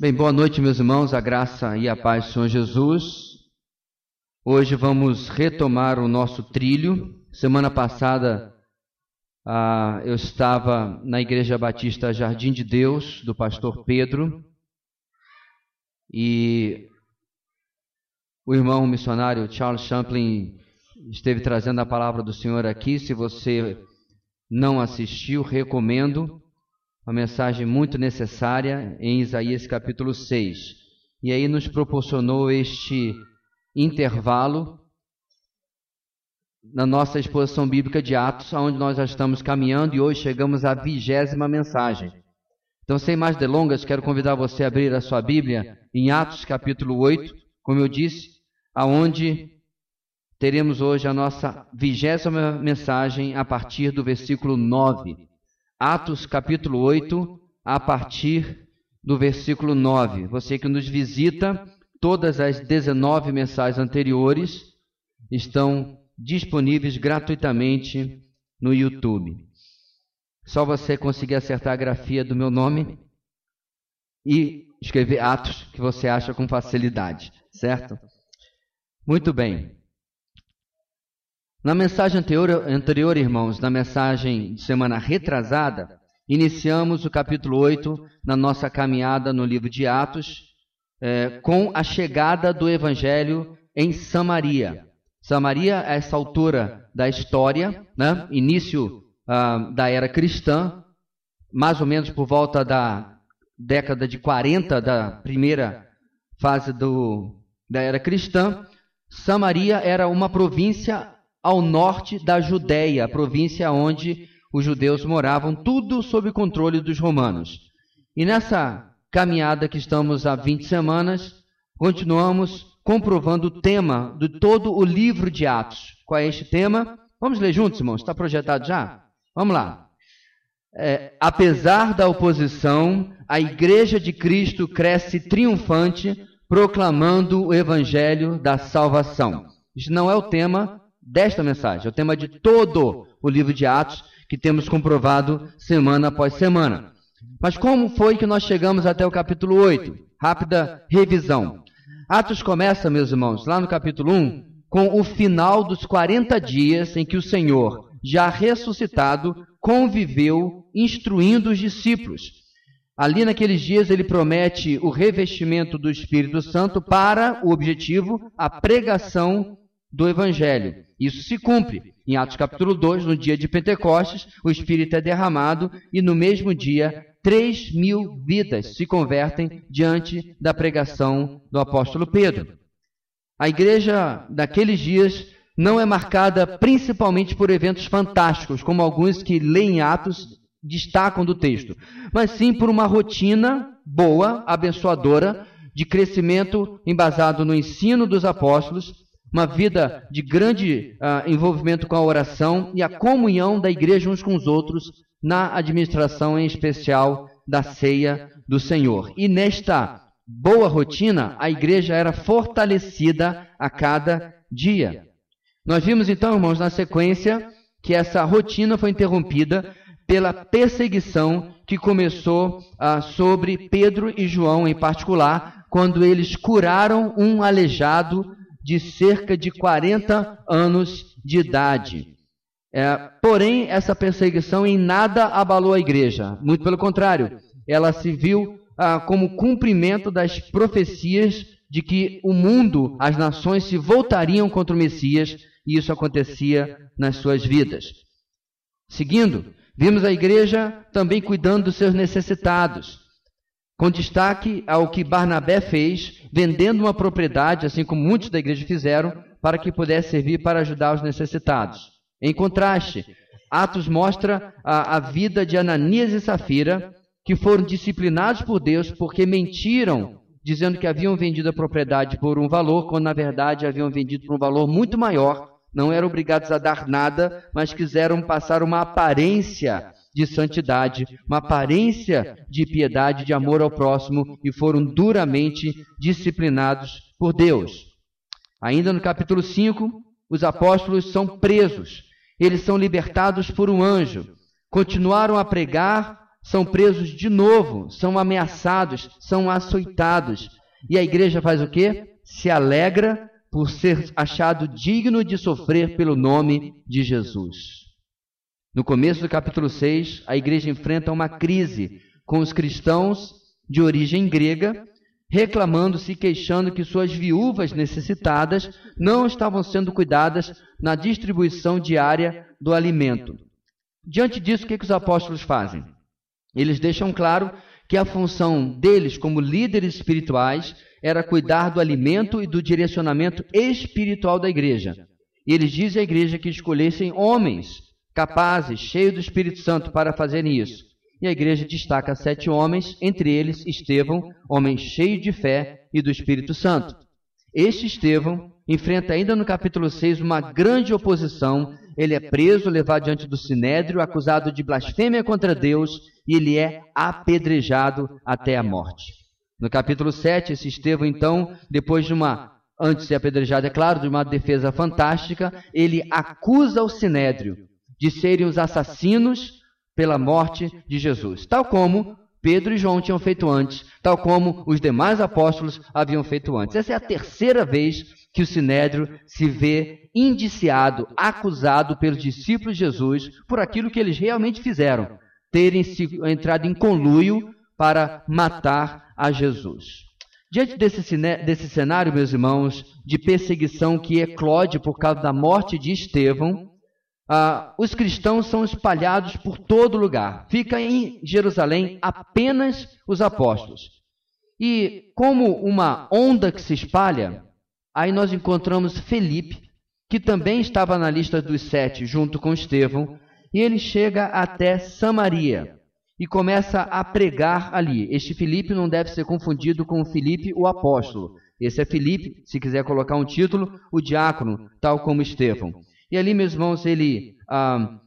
Bem, boa noite, meus irmãos, a graça e a paz do Senhor Jesus. Hoje vamos retomar o nosso trilho. Semana passada ah, eu estava na Igreja Batista Jardim de Deus, do pastor Pedro, e o irmão missionário Charles Champlin esteve trazendo a palavra do Senhor aqui. Se você não assistiu, recomendo uma mensagem muito necessária em Isaías capítulo 6. E aí nos proporcionou este intervalo na nossa exposição bíblica de Atos, onde nós já estamos caminhando e hoje chegamos à vigésima mensagem. Então, sem mais delongas, quero convidar você a abrir a sua Bíblia em Atos capítulo 8, como eu disse, aonde teremos hoje a nossa vigésima mensagem a partir do versículo 9. Atos capítulo 8, a partir do versículo 9. Você que nos visita, todas as 19 mensagens anteriores estão disponíveis gratuitamente no YouTube. Só você conseguir acertar a grafia do meu nome e escrever Atos que você acha com facilidade, certo? Muito bem. Na mensagem anterior, anterior, irmãos, na mensagem de semana retrasada, iniciamos o capítulo 8 na nossa caminhada no livro de Atos, é, com a chegada do Evangelho em Samaria. Samaria, a essa altura da história, né, início ah, da era cristã, mais ou menos por volta da década de 40 da primeira fase do, da era cristã, Samaria era uma província ao norte da Judéia, província onde os judeus moravam, tudo sob controle dos romanos. E nessa caminhada que estamos há 20 semanas, continuamos comprovando o tema de todo o livro de Atos. Qual é este tema? Vamos ler juntos, irmãos? Está projetado já? Vamos lá. É, apesar da oposição, a Igreja de Cristo cresce triunfante, proclamando o Evangelho da salvação. Isso não é o tema desta mensagem, é o tema de todo o livro de Atos que temos comprovado semana após semana. Mas como foi que nós chegamos até o capítulo 8? Rápida revisão. Atos começa, meus irmãos, lá no capítulo 1, com o final dos 40 dias em que o Senhor, já ressuscitado, conviveu instruindo os discípulos. Ali naqueles dias ele promete o revestimento do Espírito Santo para o objetivo, a pregação do Evangelho. Isso se cumpre. Em Atos capítulo 2, no dia de Pentecostes, o Espírito é derramado e no mesmo dia, 3 mil vidas se convertem diante da pregação do apóstolo Pedro. A igreja daqueles dias não é marcada principalmente por eventos fantásticos, como alguns que leem Atos destacam do texto, mas sim por uma rotina boa, abençoadora, de crescimento embasado no ensino dos apóstolos uma vida de grande uh, envolvimento com a oração e a comunhão da igreja uns com os outros na administração, em especial da ceia do Senhor. E nesta boa rotina, a igreja era fortalecida a cada dia. Nós vimos então, irmãos, na sequência, que essa rotina foi interrompida pela perseguição que começou uh, sobre Pedro e João em particular, quando eles curaram um aleijado de cerca de 40 anos de idade. É, porém, essa perseguição em nada abalou a igreja. Muito pelo contrário, ela se viu ah, como cumprimento das profecias de que o mundo, as nações se voltariam contra o Messias, e isso acontecia nas suas vidas. Seguindo, vimos a igreja também cuidando dos seus necessitados, com destaque ao que Barnabé fez, vendendo uma propriedade, assim como muitos da igreja fizeram, para que pudesse servir para ajudar os necessitados. Em contraste, Atos mostra a, a vida de Ananias e Safira, que foram disciplinados por Deus porque mentiram, dizendo que haviam vendido a propriedade por um valor, quando na verdade haviam vendido por um valor muito maior. Não eram obrigados a dar nada, mas quiseram passar uma aparência de santidade, uma aparência de piedade, de amor ao próximo e foram duramente disciplinados por Deus. Ainda no capítulo 5, os apóstolos são presos. Eles são libertados por um anjo. Continuaram a pregar são presos de novo, são ameaçados, são açoitados. E a igreja faz o quê? Se alegra por ser achado digno de sofrer pelo nome de Jesus. No começo do capítulo 6, a igreja enfrenta uma crise com os cristãos de origem grega, reclamando-se e queixando que suas viúvas necessitadas não estavam sendo cuidadas na distribuição diária do alimento. Diante disso, o que, que os apóstolos fazem? Eles deixam claro que a função deles como líderes espirituais era cuidar do alimento e do direcionamento espiritual da igreja. E eles dizem à igreja que escolhessem homens capazes, cheios do Espírito Santo para fazerem isso. E a igreja destaca sete homens, entre eles Estevão, homem cheio de fé e do Espírito Santo. Este Estevão enfrenta ainda no capítulo 6 uma grande oposição. Ele é preso, levado diante do sinédrio, acusado de blasfêmia contra Deus, e ele é apedrejado até a morte. No capítulo 7, esse Estevão, então, depois de uma, antes de ser apedrejado, é claro, de uma defesa fantástica, ele acusa o sinédrio de serem os assassinos pela morte de Jesus, tal como Pedro e João tinham feito antes, tal como os demais apóstolos haviam feito antes. Essa é a terceira vez que o sinédrio se vê indiciado, acusado pelos discípulos de Jesus por aquilo que eles realmente fizeram, terem entrado em conluio para matar a Jesus. Diante desse, desse cenário, meus irmãos, de perseguição que eclode por causa da morte de Estevão, ah, os cristãos são espalhados por todo lugar. Fica em Jerusalém apenas os apóstolos. E como uma onda que se espalha, aí nós encontramos Felipe, que também estava na lista dos sete, junto com Estevão, e ele chega até Samaria e começa a pregar ali. Este Felipe não deve ser confundido com Felipe, o apóstolo. Esse é Felipe, se quiser colocar um título, o diácono, tal como Estevão. E ali, meus irmãos, ele ah,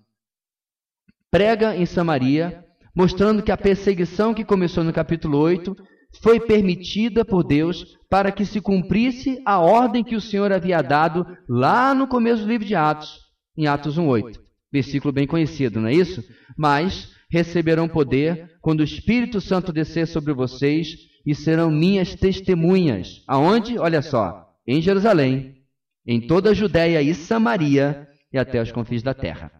prega em Samaria, mostrando que a perseguição que começou no capítulo 8 foi permitida por Deus para que se cumprisse a ordem que o Senhor havia dado lá no começo do livro de Atos, em Atos 1:8. Versículo bem conhecido, não é isso? Mas receberão poder quando o Espírito Santo descer sobre vocês e serão minhas testemunhas. Aonde? Olha só, em Jerusalém, em toda a Judéia e Samaria e até os confins da terra.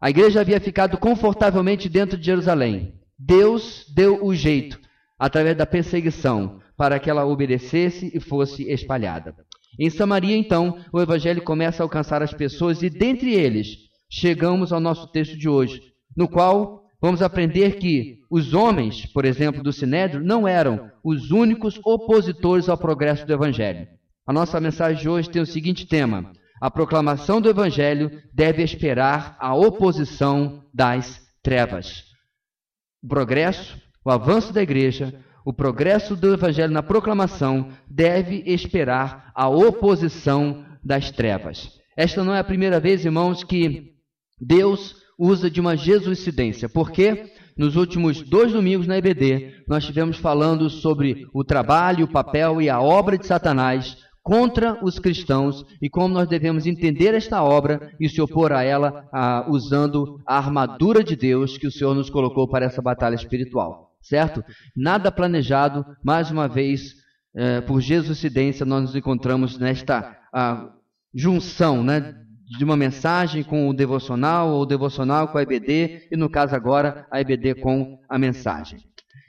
A igreja havia ficado confortavelmente dentro de Jerusalém. Deus deu o jeito, através da perseguição, para que ela obedecesse e fosse espalhada. Em Samaria, então, o evangelho começa a alcançar as pessoas e, dentre eles, chegamos ao nosso texto de hoje, no qual vamos aprender que os homens, por exemplo, do Sinédrio, não eram os únicos opositores ao progresso do evangelho. A nossa mensagem de hoje tem o seguinte tema: a proclamação do Evangelho deve esperar a oposição das trevas. O progresso, o avanço da igreja, o progresso do Evangelho na proclamação deve esperar a oposição das trevas. Esta não é a primeira vez, irmãos, que Deus usa de uma jesuicidência. Por quê? Nos últimos dois domingos na EBD, nós estivemos falando sobre o trabalho, o papel e a obra de Satanás contra os cristãos e como nós devemos entender esta obra e se opor a ela ah, usando a armadura de Deus que o Senhor nos colocou para essa batalha espiritual. Certo? Nada planejado, mais uma vez, eh, por Jesuicidência, nós nos encontramos nesta ah, junção né, de uma mensagem com o devocional, ou o devocional com a EBD, e no caso agora, a EBD com a mensagem.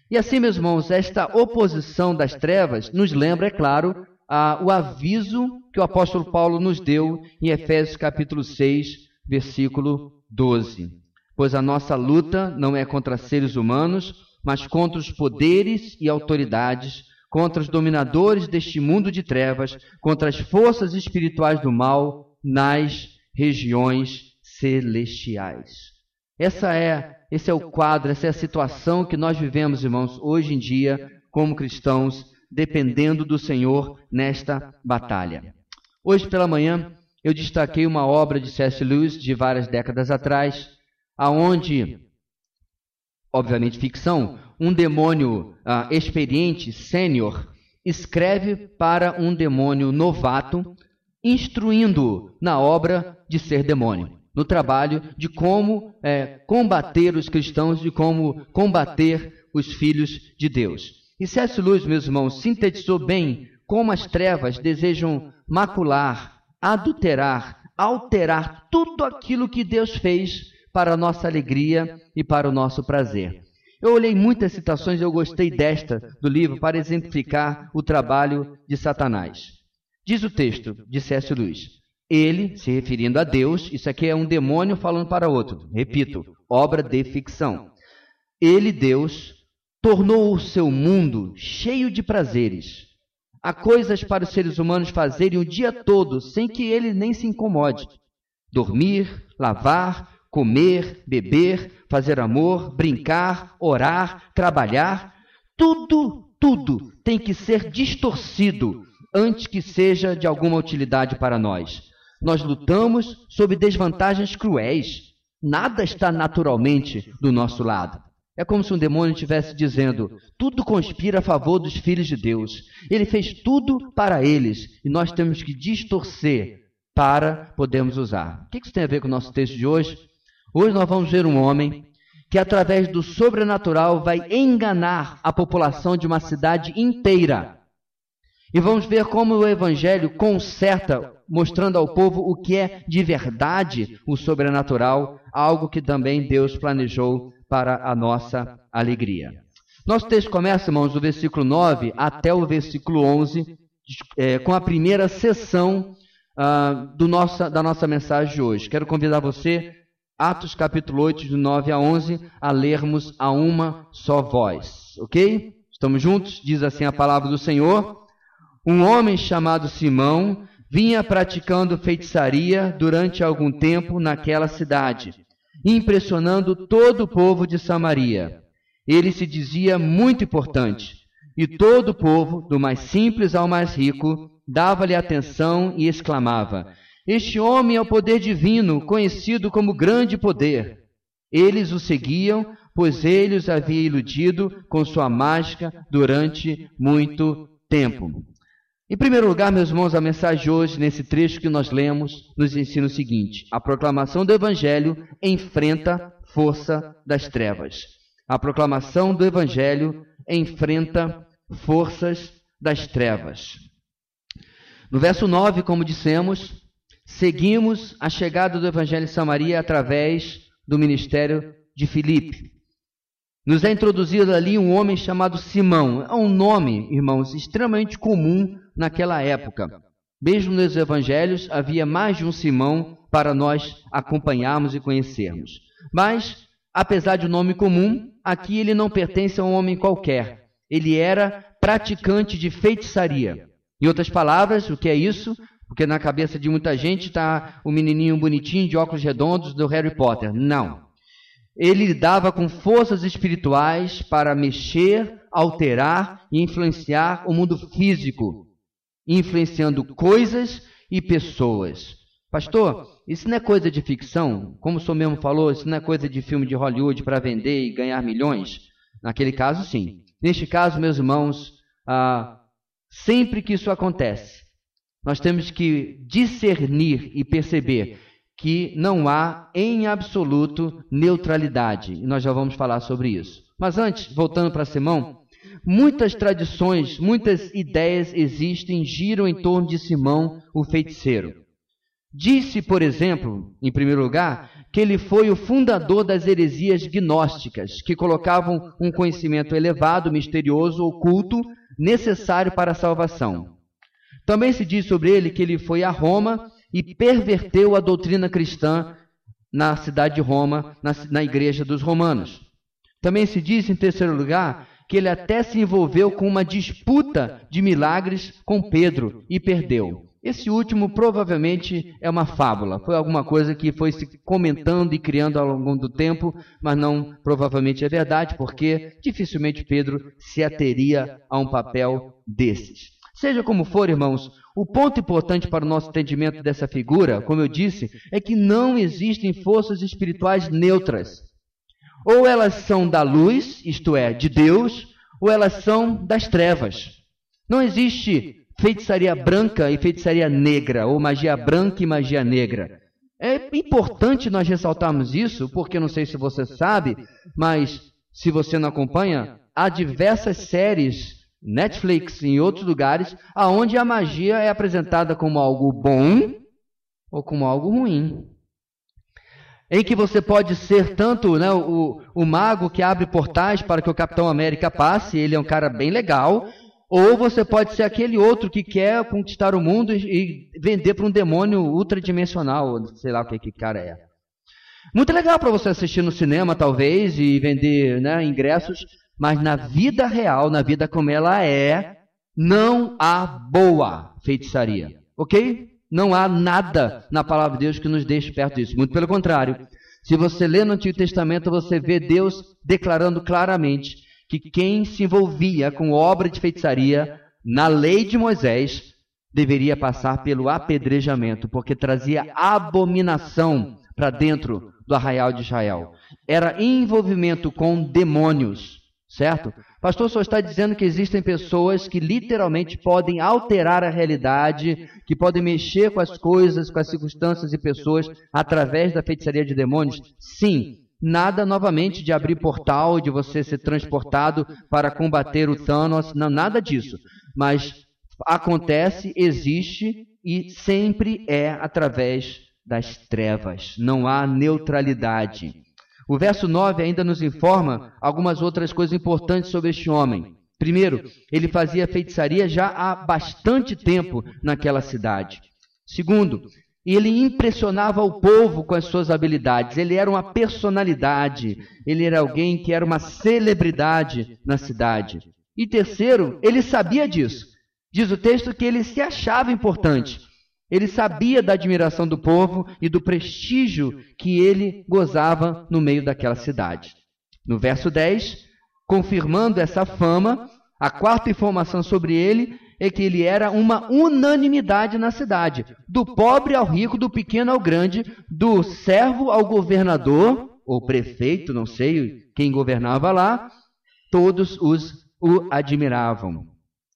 E assim, meus irmãos, esta oposição das trevas nos lembra, é claro, ah, o aviso que o apóstolo Paulo nos deu em Efésios capítulo 6, versículo 12. Pois a nossa luta não é contra seres humanos, mas contra os poderes e autoridades, contra os dominadores deste mundo de trevas, contra as forças espirituais do mal nas regiões celestiais. Essa é, esse é o quadro, essa é a situação que nós vivemos, irmãos, hoje em dia, como cristãos dependendo do Senhor nesta batalha. Hoje pela manhã eu destaquei uma obra de C.S. Lewis de várias décadas atrás, aonde, obviamente ficção, um demônio uh, experiente, sênior, escreve para um demônio novato, instruindo na obra de ser demônio. no trabalho de como é, combater os cristãos, de como combater os filhos de Deus. E C.S. Lewis, meus irmãos, sintetizou bem como as trevas desejam macular, adulterar, alterar tudo aquilo que Deus fez para a nossa alegria e para o nosso prazer. Eu olhei muitas citações e eu gostei desta do livro para exemplificar o trabalho de Satanás. Diz o texto de C.S. Lewis: Ele, se referindo a Deus, isso aqui é um demônio falando para outro, repito, obra de ficção. Ele, Deus, tornou o seu mundo cheio de prazeres. Há coisas para os seres humanos fazerem o dia todo sem que ele nem se incomode: dormir, lavar, comer, beber, fazer amor, brincar, orar, trabalhar. Tudo, tudo tem que ser distorcido antes que seja de alguma utilidade para nós. Nós lutamos sob desvantagens cruéis. Nada está naturalmente do nosso lado. É como se um demônio estivesse dizendo: tudo conspira a favor dos filhos de Deus. Ele fez tudo para eles e nós temos que distorcer para podermos usar. O que isso tem a ver com o nosso texto de hoje? Hoje nós vamos ver um homem que, através do sobrenatural, vai enganar a população de uma cidade inteira. E vamos ver como o Evangelho conserta, mostrando ao povo o que é de verdade o sobrenatural, algo que também Deus planejou para a nossa alegria. Nosso texto começa, irmãos, do versículo 9 até o versículo 11, é, com a primeira sessão uh, do nossa, da nossa mensagem de hoje. Quero convidar você Atos capítulo 8, de 9 a 11, a lermos a uma só voz. Ok? Estamos juntos? Diz assim a palavra do Senhor. Um homem chamado Simão vinha praticando feitiçaria durante algum tempo naquela cidade, impressionando todo o povo de Samaria. Ele se dizia muito importante, e todo o povo, do mais simples ao mais rico, dava-lhe atenção e exclamava: este homem é o poder divino, conhecido como grande poder. Eles o seguiam, pois ele os havia iludido com sua mágica durante muito tempo. Em primeiro lugar, meus irmãos, a mensagem de hoje, nesse trecho que nós lemos, nos ensina o seguinte: a proclamação do Evangelho enfrenta força das trevas. A proclamação do Evangelho enfrenta forças das trevas. No verso 9, como dissemos, seguimos a chegada do Evangelho em Samaria através do ministério de Filipe. Nos é introduzido ali um homem chamado Simão. É um nome, irmãos, extremamente comum naquela época. Mesmo nos evangelhos havia mais de um Simão para nós acompanharmos e conhecermos. Mas, apesar de um nome comum, aqui ele não pertence a um homem qualquer. Ele era praticante de feitiçaria. Em outras palavras, o que é isso? Porque na cabeça de muita gente está o menininho bonitinho de óculos redondos do Harry Potter. Não. Ele lidava com forças espirituais para mexer, alterar e influenciar o mundo físico, influenciando coisas e pessoas. Pastor, isso não é coisa de ficção? Como o senhor mesmo falou, isso não é coisa de filme de Hollywood para vender e ganhar milhões? Naquele caso, sim. Neste caso, meus irmãos, ah, sempre que isso acontece, nós temos que discernir e perceber que não há, em absoluto, neutralidade. E nós já vamos falar sobre isso. Mas antes, voltando para Simão, muitas tradições, muitas ideias existem, giram em torno de Simão, o feiticeiro. Disse, por exemplo, em primeiro lugar, que ele foi o fundador das heresias gnósticas, que colocavam um conhecimento elevado, misterioso, oculto, necessário para a salvação. Também se diz sobre ele que ele foi a Roma e perverteu a doutrina cristã na cidade de Roma, na, na igreja dos romanos. Também se diz, em terceiro lugar, que ele até se envolveu com uma disputa de milagres com Pedro e perdeu. Esse último provavelmente é uma fábula, foi alguma coisa que foi se comentando e criando ao longo do tempo, mas não provavelmente é verdade, porque dificilmente Pedro se ateria a um papel desses. Seja como for, irmãos, o ponto importante para o nosso entendimento dessa figura, como eu disse, é que não existem forças espirituais neutras. Ou elas são da luz, isto é, de Deus, ou elas são das trevas. Não existe feitiçaria branca e feitiçaria negra, ou magia branca e magia negra. É importante nós ressaltarmos isso, porque não sei se você sabe, mas se você não acompanha, há diversas séries Netflix e em outros lugares aonde a magia é apresentada como algo bom ou como algo ruim. Em que você pode ser tanto né, o, o mago que abre portais para que o Capitão América passe, ele é um cara bem legal, ou você pode ser aquele outro que quer conquistar o mundo e, vender para um demônio ultradimensional, sei lá o que que cara é. Muito legal para você assistir no cinema, talvez, e vender né, ingressos, mas na vida real, na vida como ela é, não há boa feitiçaria. Ok? Não há nada na palavra de Deus que nos deixe perto disso. Muito pelo contrário. Se você lê no Antigo Testamento, você vê Deus declarando claramente que quem se envolvia com obra de feitiçaria na lei de Moisés deveria passar pelo apedrejamento, porque trazia abominação para dentro do arraial de Israel. Era envolvimento com demônios. Certo? Pastor, só está dizendo que existem pessoas que literalmente podem alterar a realidade, que podem mexer com as coisas, com as circunstâncias e pessoas através da feitiçaria de demônios? Sim. Nada novamente de abrir portal, de você ser transportado para combater o Thanos, não, nada disso. Mas acontece, existe e sempre é através das trevas. Não há neutralidade. O verso 9 ainda nos informa algumas outras coisas importantes sobre este homem. Primeiro, ele fazia feitiçaria já há bastante tempo naquela cidade. Segundo, ele impressionava o povo com as suas habilidades. Ele era uma personalidade. Ele era alguém que era uma celebridade na cidade. E terceiro, ele sabia disso. Diz o texto que ele se achava importante. Ele sabia da admiração do povo e do prestígio que ele gozava no meio daquela cidade. No verso 10, confirmando essa fama, a quarta informação sobre ele é que ele era uma unanimidade na cidade, do pobre ao rico, do pequeno ao grande, do servo ao governador, ou prefeito, não sei quem governava lá, todos os o admiravam.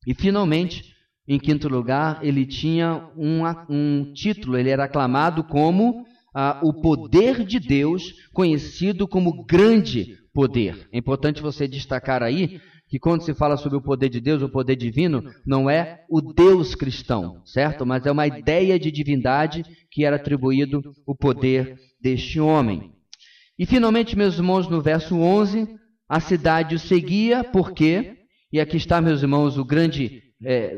E finalmente, em quinto lugar, ele tinha um, um título, ele era aclamado como ah, o poder de Deus, conhecido como grande poder. É importante você destacar aí que quando se fala sobre o poder de Deus, o poder divino, não é o Deus cristão, certo? Mas é uma ideia de divindade que era atribuído o poder deste homem. E finalmente, meus irmãos, no verso 11, a cidade o seguia, porque, e aqui está, meus irmãos, o grande é,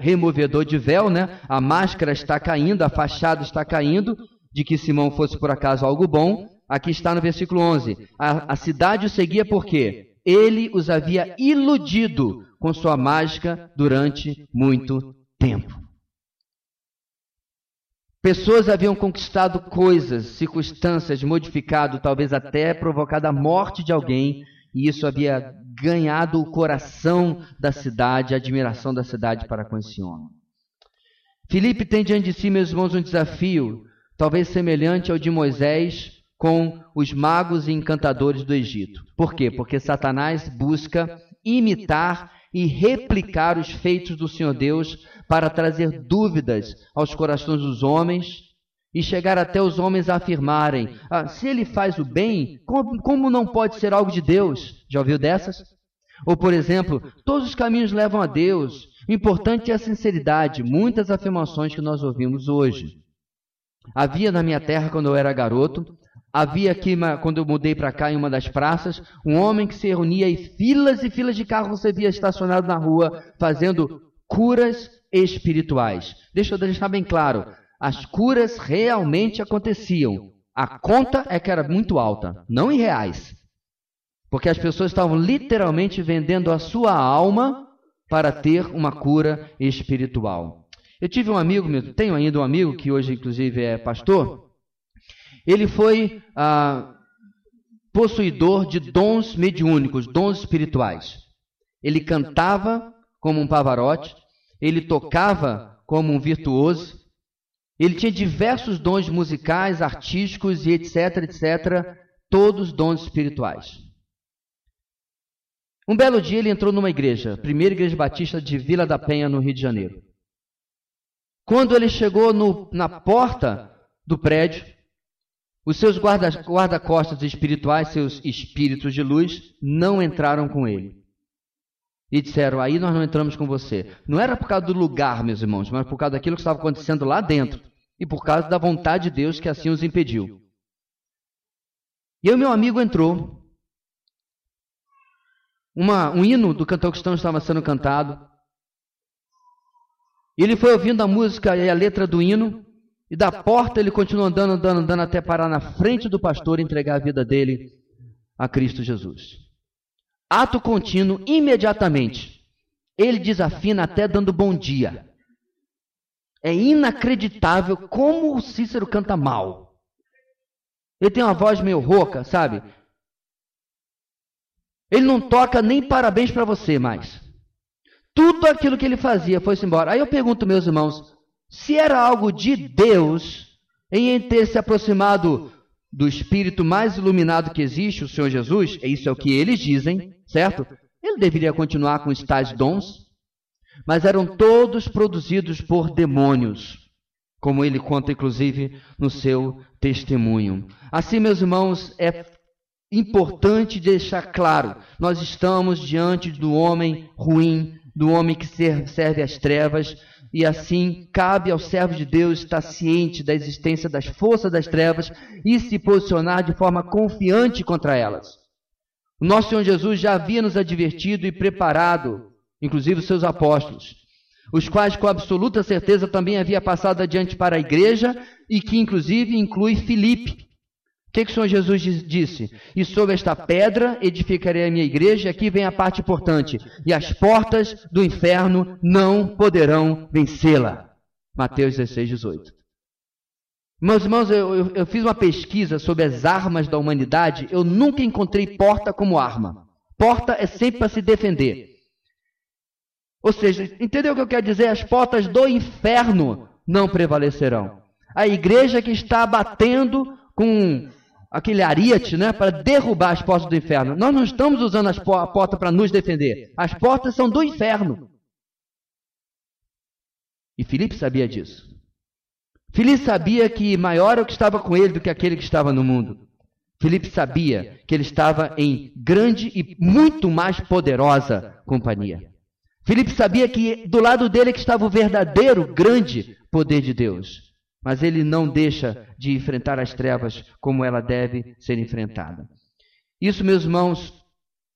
removedor de véu, né? A máscara está caindo, a fachada está caindo, de que Simão fosse por acaso algo bom. Aqui está no versículo 11. A, a cidade o seguia porque ele os havia iludido com sua mágica durante muito tempo. Pessoas haviam conquistado coisas, circunstâncias, modificado, talvez até provocado a morte de alguém, e isso havia ganhado o coração da cidade, a admiração da cidade para com esse homem. Filipe tem diante de si, meus irmãos, um desafio, talvez semelhante ao de Moisés com os magos e encantadores do Egito. Por quê? Porque Satanás busca imitar e replicar os feitos do Senhor Deus para trazer dúvidas aos corações dos homens e chegar até os homens a afirmarem: ah, se ele faz o bem, como, como não pode ser algo de Deus? Já ouviu dessas? Ou, por exemplo, todos os caminhos levam a Deus. O importante é a sinceridade. Muitas afirmações que nós ouvimos hoje. Havia na minha terra, quando eu era garoto, havia aqui, quando eu mudei para cá, em uma das praças, um homem que se reunia e filas e filas de carros você via estacionado na rua, fazendo curas espirituais. Deixa eu deixar bem claro: as curas realmente aconteciam. A conta é que era muito alta, não em reais. Porque as pessoas estavam literalmente vendendo a sua alma para ter uma cura espiritual. Eu tive um amigo, tenho ainda um amigo que hoje inclusive é pastor. Ele foi ah, possuidor de dons mediúnicos, dons espirituais. Ele cantava como um pavarote, ele tocava como um virtuoso, ele tinha diversos dons musicais, artísticos e etc, etc, todos dons espirituais. Um belo dia ele entrou numa igreja, primeira igreja batista de Vila da Penha, no Rio de Janeiro. Quando ele chegou no, na porta do prédio. Os seus guarda-costas guarda espirituais, seus espíritos de luz, não entraram com ele. E disseram: Aí nós não entramos com você. Não era por causa do lugar, meus irmãos, mas por causa daquilo que estava acontecendo lá dentro. E por causa da vontade de Deus que assim os impediu. E o meu amigo entrou. Uma, um hino do cantor cristão estava sendo cantado. E ele foi ouvindo a música e a letra do hino. E da porta ele continuou andando, andando, andando até parar na frente do pastor e entregar a vida dele a Cristo Jesus. Ato contínuo, imediatamente. Ele desafina até dando bom dia. É inacreditável como o Cícero canta mal. Ele tem uma voz meio rouca, sabe? Ele não toca nem parabéns para você mais. Tudo aquilo que ele fazia foi-se embora. Aí eu pergunto, meus irmãos, se era algo de Deus em ter se aproximado do espírito mais iluminado que existe, o Senhor Jesus, isso é o que eles dizem, certo? Ele deveria continuar com os tais dons, mas eram todos produzidos por demônios, como ele conta inclusive no seu testemunho. Assim, meus irmãos, é importante deixar claro: nós estamos diante do homem ruim, do homem que serve às trevas, e assim cabe ao servo de Deus estar ciente da existência das forças das trevas e se posicionar de forma confiante contra elas. O nosso Senhor Jesus já havia nos advertido e preparado, inclusive os seus apóstolos, os quais com absoluta certeza também havia passado adiante para a igreja e que inclusive inclui Filipe, o que, que o Senhor Jesus disse? E sobre esta pedra edificarei a minha igreja, e aqui vem a parte importante, e as portas do inferno não poderão vencê-la. Mateus 16, 18. Meus irmãos, eu, eu, eu fiz uma pesquisa sobre as armas da humanidade, eu nunca encontrei porta como arma. Porta é sempre para se defender. Ou seja, entendeu o que eu quero dizer? As portas do inferno não prevalecerão. A igreja que está batendo com aquele ariete, né, para derrubar as portas do inferno. Nós não estamos usando as a porta para nos defender. As portas são do inferno. E Filipe sabia disso. Filipe sabia que maior é o que estava com ele do que aquele que estava no mundo. Filipe sabia que ele estava em grande e muito mais poderosa companhia. Filipe sabia que do lado dele que estava o verdadeiro grande poder de Deus mas ele não deixa de enfrentar as trevas como ela deve ser enfrentada. Isso, meus irmãos,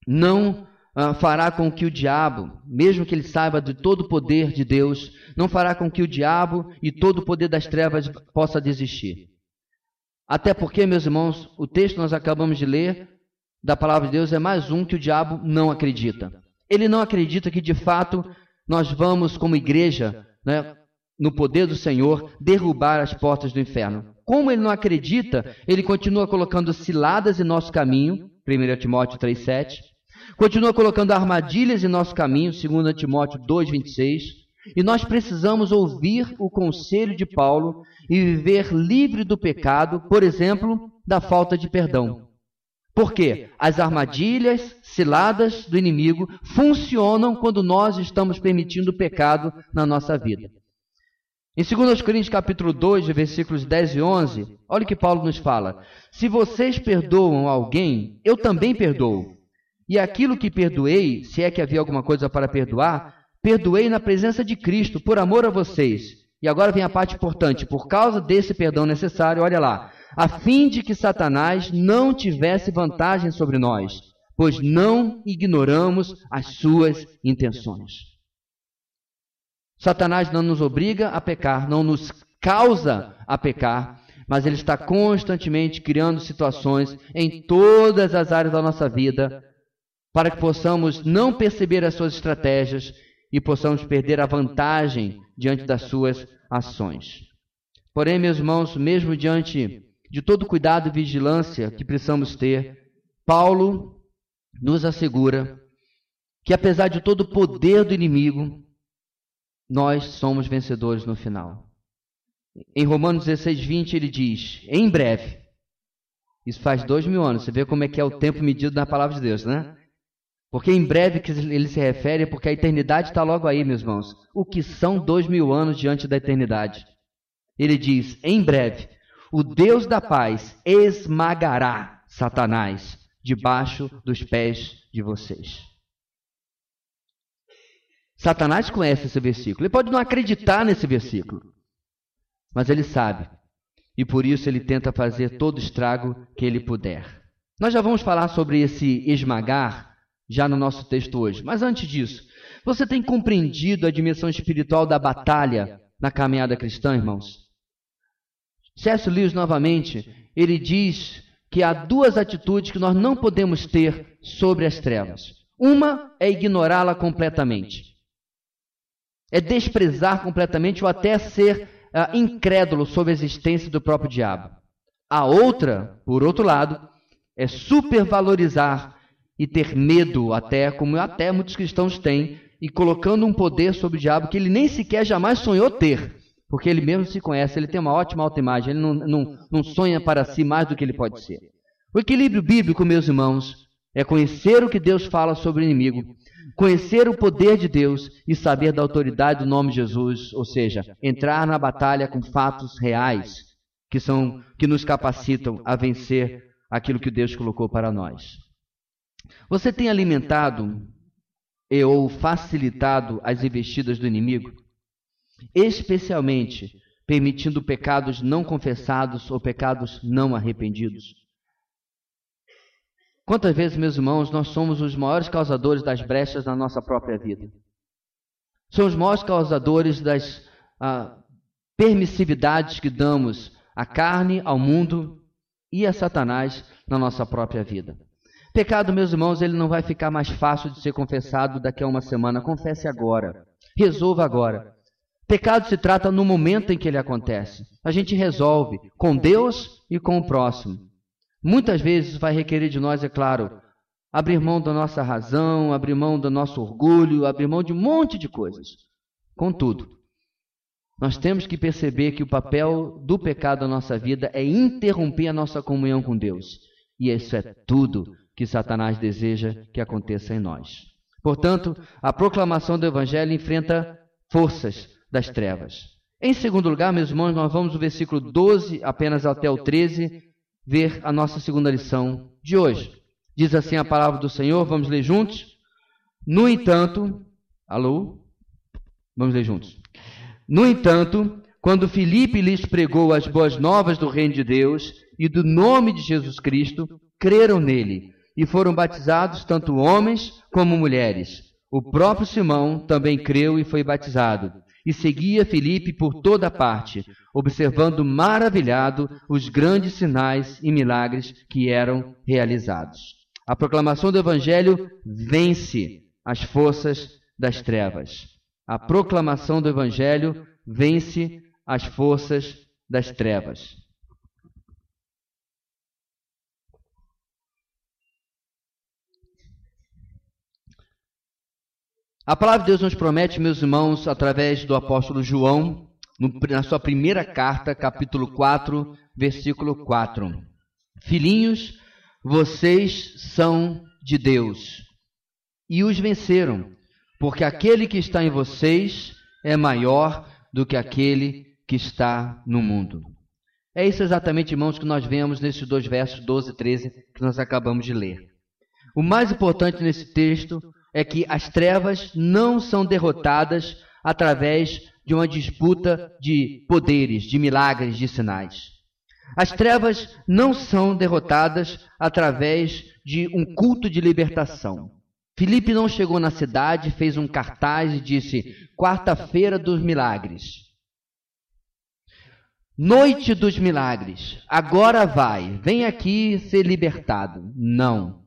não ah, fará com que o diabo, mesmo que ele saiba de todo o poder de Deus, não fará com que o diabo e todo o poder das trevas possa desistir. Até porque, meus irmãos, o texto que nós acabamos de ler da palavra de Deus é mais um que o diabo não acredita. Ele não acredita que de fato nós vamos, como igreja, né, no poder do Senhor, derrubar as portas do inferno. Como ele não acredita, ele continua colocando ciladas em nosso caminho, 1 Timóteo 3,7. Continua colocando armadilhas em nosso caminho, 2 Timóteo 2,26. E nós precisamos ouvir o conselho de Paulo e viver livre do pecado, por exemplo, da falta de perdão. Por quê? As armadilhas, ciladas do inimigo funcionam quando nós estamos permitindo o pecado na nossa vida. Em 2 Coríntios capítulo 2, versículos 10 e 11, olha o que Paulo nos fala. Se vocês perdoam alguém, eu também perdoo. E aquilo que perdoei, se é que havia alguma coisa para perdoar, perdoei na presença de Cristo, por amor a vocês. E agora vem a parte importante, por causa desse perdão necessário, olha lá, a fim de que Satanás não tivesse vantagem sobre nós, pois não ignoramos as suas intenções. Satanás não nos obriga a pecar, não nos causa a pecar, mas ele está constantemente criando situações em todas as áreas da nossa vida para que possamos não perceber as suas estratégias e possamos perder a vantagem diante das suas ações. Porém, meus irmãos, mesmo diante de todo cuidado e vigilância que precisamos ter, Paulo nos assegura que apesar de todo o poder do inimigo, nós somos vencedores no final. Em Romanos 16, 20, ele diz: em breve. Isso faz dois mil anos. Você vê como é que é o tempo medido na palavra de Deus, né? Porque em breve que ele se refere, porque a eternidade está logo aí, meus irmãos. O que são dois mil anos diante da eternidade? Ele diz: em breve, o Deus da paz esmagará Satanás debaixo dos pés de vocês. Satanás conhece esse versículo. Ele pode não acreditar nesse versículo, mas ele sabe. E por isso ele tenta fazer todo estrago que ele puder. Nós já vamos falar sobre esse esmagar já no nosso texto hoje. Mas antes disso, você tem compreendido a dimensão espiritual da batalha na caminhada cristã, irmãos? C.S. Lewis, novamente, ele diz que há duas atitudes que nós não podemos ter sobre as trevas. Uma é ignorá-la completamente. É desprezar completamente ou até ser uh, incrédulo sobre a existência do próprio diabo. A outra, por outro lado, é supervalorizar e ter medo, até como até muitos cristãos têm, e colocando um poder sobre o diabo que ele nem sequer jamais sonhou ter, porque ele mesmo se conhece, ele tem uma ótima autoimagem, ele não, não, não sonha para si mais do que ele pode ser. O equilíbrio bíblico, meus irmãos, é conhecer o que Deus fala sobre o inimigo, conhecer o poder de Deus e saber da autoridade do nome de Jesus, ou seja, entrar na batalha com fatos reais que são que nos capacitam a vencer aquilo que Deus colocou para nós. Você tem alimentado e ou facilitado as investidas do inimigo, especialmente permitindo pecados não confessados ou pecados não arrependidos. Quantas vezes, meus irmãos, nós somos os maiores causadores das brechas na nossa própria vida? Somos os maiores causadores das ah, permissividades que damos à carne, ao mundo e a Satanás na nossa própria vida. Pecado, meus irmãos, ele não vai ficar mais fácil de ser confessado daqui a uma semana. Confesse agora. Resolva agora. Pecado se trata no momento em que ele acontece. A gente resolve com Deus e com o próximo. Muitas vezes vai requerer de nós, é claro, abrir mão da nossa razão, abrir mão do nosso orgulho, abrir mão de um monte de coisas. Contudo, nós temos que perceber que o papel do pecado na nossa vida é interromper a nossa comunhão com Deus. E isso é tudo que Satanás deseja que aconteça em nós. Portanto, a proclamação do Evangelho enfrenta forças das trevas. Em segundo lugar, meus irmãos, nós vamos do versículo 12 apenas até o 13 ver a nossa segunda lição de hoje. Diz assim a palavra do Senhor, vamos ler juntos? No entanto, alô? Vamos ler juntos. No entanto, quando Filipe lhes pregou as boas novas do reino de Deus e do nome de Jesus Cristo, creram nele e foram batizados tanto homens como mulheres. O próprio Simão também creu e foi batizado, e seguia Filipe por toda parte, observando maravilhado os grandes sinais e milagres que eram realizados. A proclamação do Evangelho vence as forças das trevas. A proclamação do Evangelho vence as forças das trevas. A palavra de Deus nos promete, meus irmãos, através do apóstolo João, na sua primeira carta, capítulo 4, versículo 4. Filhinhos, vocês são de Deus e os venceram, porque aquele que está em vocês é maior do que aquele que está no mundo. É isso exatamente, irmãos, que nós vemos nesses dois versos 12 e 13 que nós acabamos de ler. O mais importante nesse texto é que as trevas não são derrotadas através de uma disputa de poderes, de milagres, de sinais. As trevas não são derrotadas através de um culto de libertação. Filipe não chegou na cidade, fez um cartaz e disse: Quarta-feira dos milagres. Noite dos milagres. Agora vai, vem aqui ser libertado. Não.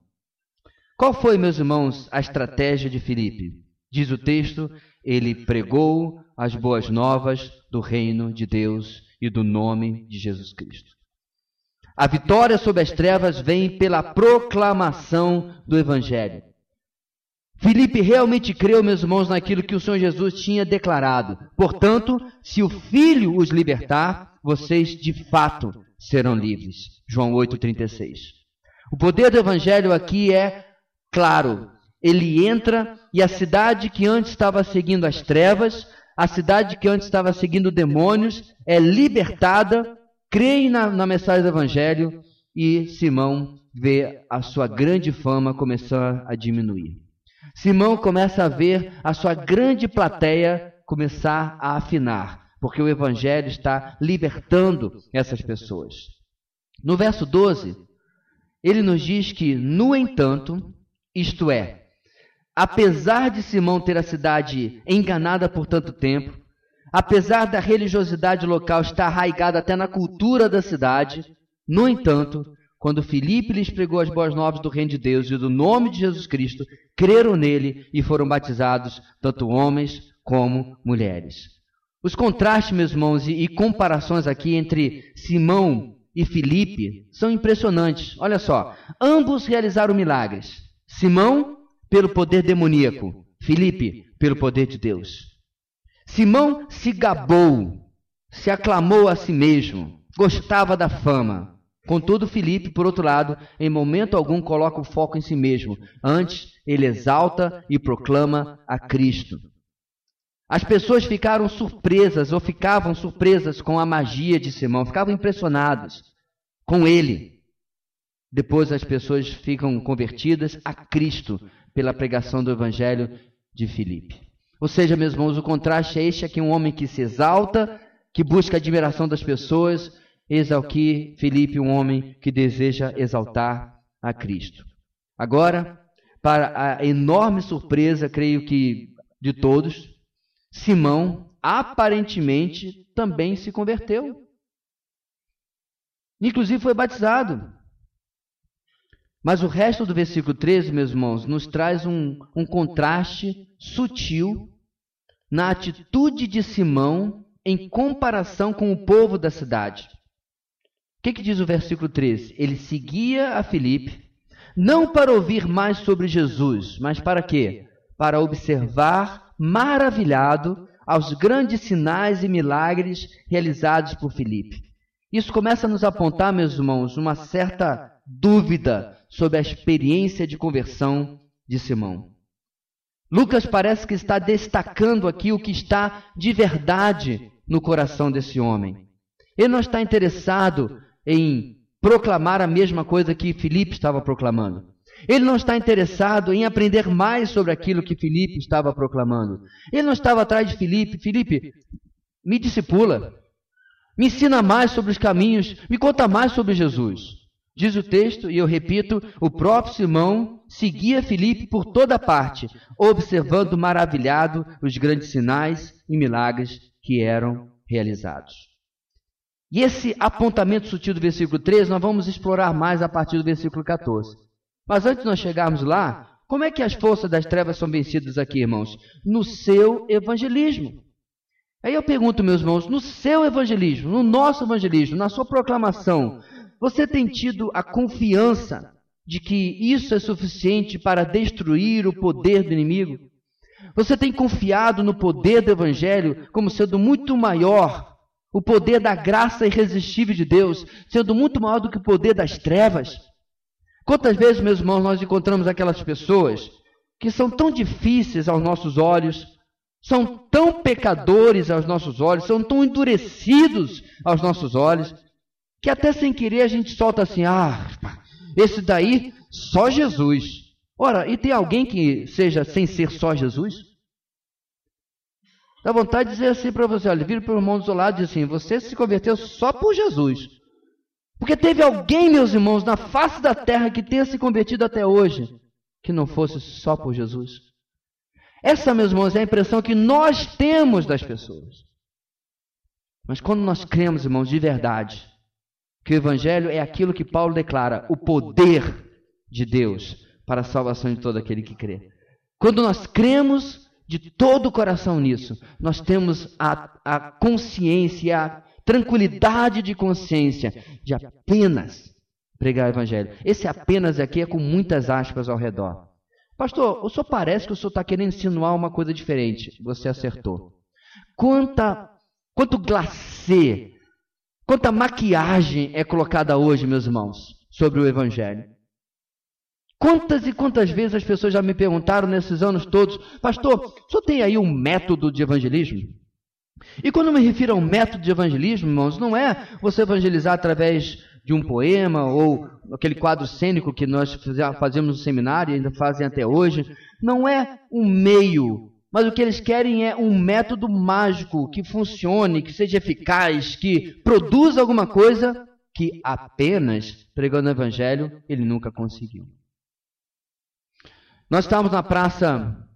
Qual foi, meus irmãos, a estratégia de Filipe? Diz o texto: ele pregou as boas novas do reino de Deus e do nome de Jesus Cristo. A vitória sobre as trevas vem pela proclamação do Evangelho. Filipe realmente creu, meus irmãos, naquilo que o Senhor Jesus tinha declarado. Portanto, se o Filho os libertar, vocês de fato serão livres. João 8,36. O poder do Evangelho aqui é claro. Ele entra e a cidade que antes estava seguindo as trevas, a cidade que antes estava seguindo demônios, é libertada creem na, na mensagem do Evangelho e Simão vê a sua grande fama começar a diminuir. Simão começa a ver a sua grande plateia começar a afinar, porque o Evangelho está libertando essas pessoas. No verso 12, ele nos diz que, no entanto, isto é, apesar de Simão ter a cidade enganada por tanto tempo, apesar da religiosidade local estar arraigada até na cultura da cidade, no entanto, quando Filipe lhes pregou as boas novas do reino de Deus e do nome de Jesus Cristo, creram nele e foram batizados tanto homens como mulheres. Os contrastes, meus irmãos, e comparações aqui entre Simão e Filipe são impressionantes. Olha só, ambos realizaram milagres. Simão, pelo poder demoníaco, Filipe, pelo poder de Deus. Simão se gabou, se aclamou a si mesmo, gostava da fama. Contudo, Filipe, por outro lado, em momento algum coloca o foco em si mesmo. Antes, ele exalta e proclama a Cristo. As pessoas ficaram surpresas ou ficavam surpresas com a magia de Simão, ficavam impressionadas com ele. Depois as pessoas ficam convertidas a Cristo pela pregação do evangelho de Filipe. Ou seja, meus irmãos, o contraste é este aqui um homem que se exalta, que busca a admiração das pessoas, Eis aqui Felipe, um homem que deseja exaltar a Cristo. Agora, para a enorme surpresa, creio que de todos, Simão aparentemente também se converteu. Inclusive foi batizado. Mas o resto do versículo 13, meus irmãos, nos traz um, um contraste sutil na atitude de Simão em comparação com o povo da cidade que, que diz o versículo 13? Ele seguia a Filipe, não para ouvir mais sobre Jesus, mas para quê? Para observar, maravilhado, aos grandes sinais e milagres realizados por Filipe. Isso começa a nos apontar, meus irmãos, uma certa dúvida sobre a experiência de conversão de Simão. Lucas parece que está destacando aqui o que está de verdade no coração desse homem. Ele não está interessado em proclamar a mesma coisa que Filipe estava proclamando. Ele não está interessado em aprender mais sobre aquilo que Filipe estava proclamando. Ele não estava atrás de Filipe. Filipe, me discipula. Me ensina mais sobre os caminhos. Me conta mais sobre Jesus. Diz o texto, e eu repito: o próprio Simão seguia Filipe por toda parte, observando maravilhado os grandes sinais e milagres que eram realizados. E esse apontamento sutil do versículo 13 nós vamos explorar mais a partir do versículo 14. Mas antes de nós chegarmos lá, como é que as forças das trevas são vencidas aqui, irmãos? No seu evangelismo. Aí eu pergunto, meus irmãos, no seu evangelismo, no nosso evangelismo, na sua proclamação, você tem tido a confiança de que isso é suficiente para destruir o poder do inimigo? Você tem confiado no poder do evangelho como sendo muito maior o poder da graça irresistível de Deus, sendo muito maior do que o poder das trevas. Quantas vezes, meus irmãos, nós encontramos aquelas pessoas que são tão difíceis aos nossos olhos, são tão pecadores aos nossos olhos, são tão endurecidos aos nossos olhos, que até sem querer a gente solta assim: ah, esse daí, só Jesus. Ora, e tem alguém que seja sem ser só Jesus? Dá vontade de dizer assim para você, olha, vira para o irmão do seu lado e diz assim, você se converteu só por Jesus. Porque teve alguém, meus irmãos, na face da terra que tenha se convertido até hoje, que não fosse só por Jesus. Essa, meus irmãos, é a impressão que nós temos das pessoas. Mas quando nós cremos, irmãos, de verdade, que o Evangelho é aquilo que Paulo declara, o poder de Deus para a salvação de todo aquele que crê. Quando nós cremos de todo o coração nisso, nós temos a, a consciência, a tranquilidade de consciência de apenas pregar o Evangelho. Esse apenas aqui é com muitas aspas ao redor. Pastor, o senhor parece que o senhor está querendo insinuar uma coisa diferente. Você acertou. Quanta, quanto glacê, quanta maquiagem é colocada hoje, meus irmãos, sobre o Evangelho. Quantas e quantas vezes as pessoas já me perguntaram nesses anos todos, pastor, senhor tem aí um método de evangelismo? E quando me refiro ao método de evangelismo, irmãos, não é você evangelizar através de um poema ou aquele quadro cênico que nós fazemos no seminário e ainda fazem até hoje. Não é um meio, mas o que eles querem é um método mágico que funcione, que seja eficaz, que produza alguma coisa que apenas pregando o evangelho ele nunca conseguiu. Nós estávamos na praça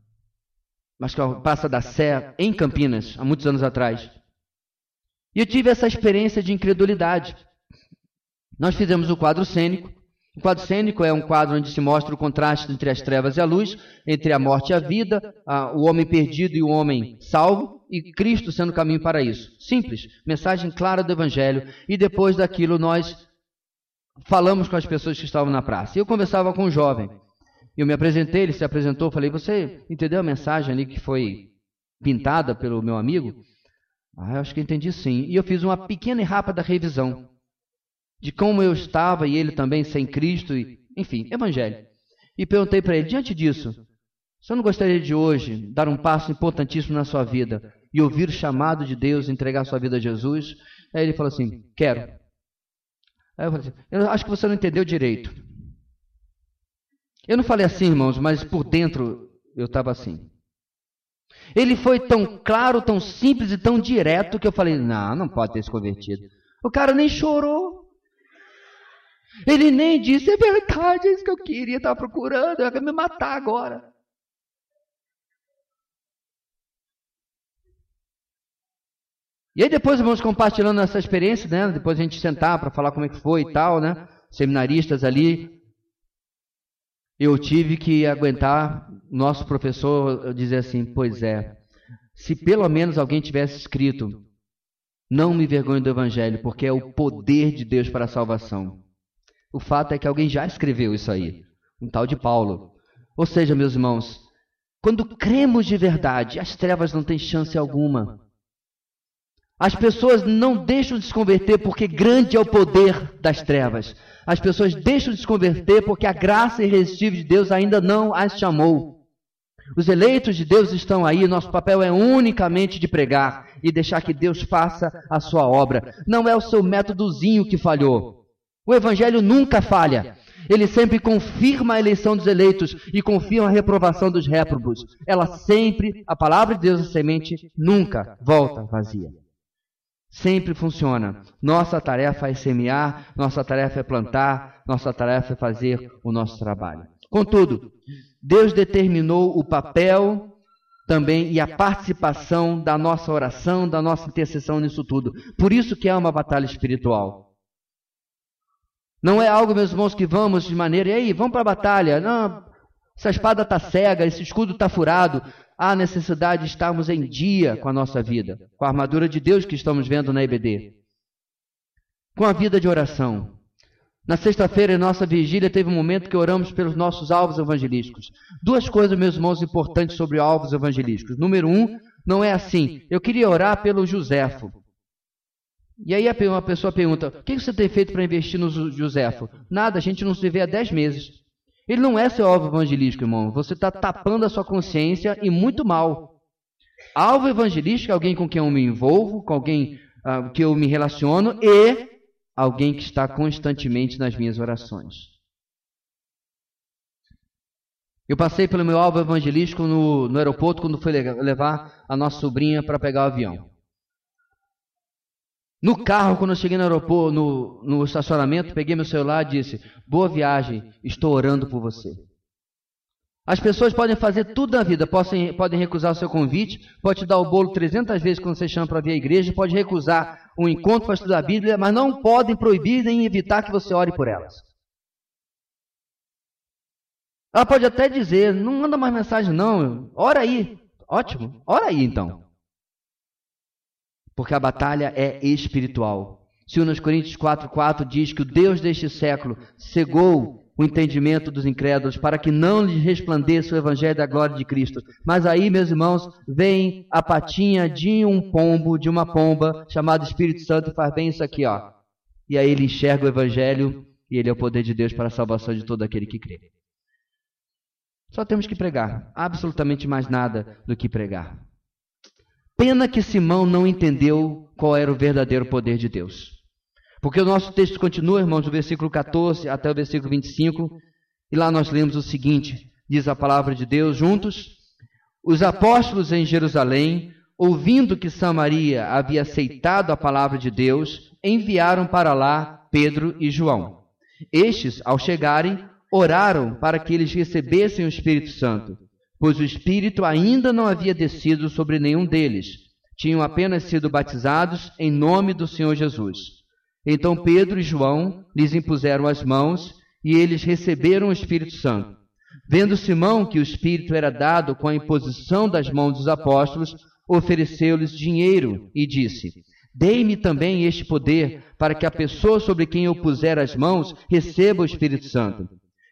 mas é Praça da Sé, em Campinas, há muitos anos atrás. E eu tive essa experiência de incredulidade. Nós fizemos o quadro cênico. O quadro cênico é um quadro onde se mostra o contraste entre as trevas e a luz, entre a morte e a vida, a, o homem perdido e o homem salvo, e Cristo sendo o caminho para isso. Simples, mensagem clara do Evangelho. E depois daquilo nós falamos com as pessoas que estavam na praça. Eu conversava com um jovem. Eu me apresentei, ele se apresentou, falei: Você entendeu a mensagem ali que foi pintada pelo meu amigo? Ah, eu acho que entendi sim. E eu fiz uma pequena e rápida revisão de como eu estava e ele também sem Cristo, e, enfim, Evangelho. E perguntei para ele: diante disso, você não gostaria de hoje dar um passo importantíssimo na sua vida e ouvir o chamado de Deus, entregar sua vida a Jesus? Aí ele falou assim: Quero. Aí eu falei assim: Eu acho que você não entendeu direito. Eu não falei assim, irmãos, mas por dentro eu estava assim. Ele foi tão claro, tão simples e tão direto que eu falei: não, não pode ter se convertido. O cara nem chorou. Ele nem disse: é verdade, é isso que eu queria, estava procurando, eu quero me matar agora. E aí depois vamos compartilhando essa experiência, né? Depois a gente sentar para falar como é que foi e tal, né? Seminaristas ali eu tive que aguentar nosso professor dizer assim: Pois é, se pelo menos alguém tivesse escrito, não me vergonhe do Evangelho, porque é o poder de Deus para a salvação. O fato é que alguém já escreveu isso aí, um tal de Paulo. Ou seja, meus irmãos, quando cremos de verdade, as trevas não têm chance alguma. As pessoas não deixam de se converter porque grande é o poder das trevas. As pessoas deixam de se converter porque a graça irresistível de Deus ainda não as chamou. Os eleitos de Deus estão aí, nosso papel é unicamente de pregar e deixar que Deus faça a sua obra. Não é o seu métodozinho que falhou. O Evangelho nunca falha. Ele sempre confirma a eleição dos eleitos e confirma a reprovação dos réprobos. Ela sempre, a palavra de Deus, a semente, nunca volta vazia. Sempre funciona. Nossa tarefa é semear, nossa tarefa é plantar, nossa tarefa é fazer o nosso trabalho. Contudo, Deus determinou o papel também e a participação da nossa oração, da nossa intercessão nisso tudo. Por isso que é uma batalha espiritual. Não é algo, meus irmãos, que vamos de maneira, e aí, vamos para a batalha. Não, essa espada está cega, esse escudo está furado há necessidade de estarmos em dia com a nossa vida, com a armadura de Deus que estamos vendo na EBD, com a vida de oração. Na sexta-feira, em nossa vigília, teve um momento que oramos pelos nossos alvos evangelísticos. Duas coisas, meus irmãos, importantes sobre alvos evangelísticos. Número um, não é assim. Eu queria orar pelo Joséfo. E aí uma pessoa pergunta: o que você tem feito para investir no Joséfo? Nada, a gente não se vê há dez meses. Ele não é seu alvo evangelístico, irmão. Você está tapando a sua consciência e muito mal. Alvo evangelístico é alguém com quem eu me envolvo, com alguém uh, que eu me relaciono e alguém que está constantemente nas minhas orações. Eu passei pelo meu alvo evangelístico no, no aeroporto quando fui levar a nossa sobrinha para pegar o avião. No carro, quando eu cheguei no aeroporto, no, no estacionamento, peguei meu celular e disse: Boa viagem, estou orando por você. As pessoas podem fazer tudo na vida, podem, podem recusar o seu convite, pode te dar o bolo 300 vezes quando você chama para vir à igreja, pode recusar um encontro para estudar a Bíblia, mas não podem proibir nem evitar que você ore por elas. Ela pode até dizer: Não manda mais mensagem, não, ora aí. Ótimo, ora aí então porque a batalha é espiritual. 2 Coríntios 4,4 diz que o Deus deste século cegou o entendimento dos incrédulos para que não lhes resplandeça o evangelho da glória de Cristo. Mas aí, meus irmãos, vem a patinha de um pombo, de uma pomba, chamado Espírito Santo, e faz bem isso aqui, ó. E aí ele enxerga o evangelho e ele é o poder de Deus para a salvação de todo aquele que crê. Só temos que pregar, absolutamente mais nada do que pregar. Pena que Simão não entendeu qual era o verdadeiro poder de Deus. Porque o nosso texto continua, irmãos, do versículo 14 até o versículo 25, e lá nós lemos o seguinte: diz a palavra de Deus juntos. Os apóstolos em Jerusalém, ouvindo que Samaria havia aceitado a palavra de Deus, enviaram para lá Pedro e João. Estes, ao chegarem, oraram para que eles recebessem o Espírito Santo, pois o Espírito ainda não havia descido sobre nenhum deles. Tinham apenas sido batizados em nome do Senhor Jesus. Então Pedro e João lhes impuseram as mãos e eles receberam o Espírito Santo. Vendo Simão que o Espírito era dado com a imposição das mãos dos apóstolos, ofereceu-lhes dinheiro e disse: Dei-me também este poder, para que a pessoa sobre quem eu puser as mãos receba o Espírito Santo.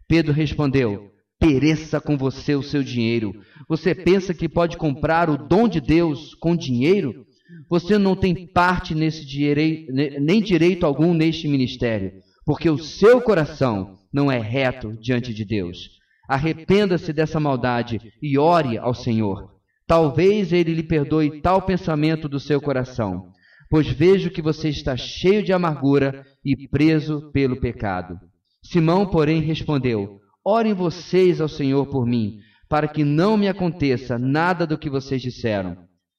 Pedro respondeu: Pereça com você o seu dinheiro. Você pensa que pode comprar o dom de Deus com dinheiro? Você não tem parte nesse direito, nem direito algum neste ministério, porque o seu coração não é reto diante de Deus. Arrependa-se dessa maldade e ore ao Senhor. Talvez ele lhe perdoe tal pensamento do seu coração, pois vejo que você está cheio de amargura e preso pelo pecado. Simão, porém, respondeu: Orem vocês ao Senhor por mim, para que não me aconteça nada do que vocês disseram.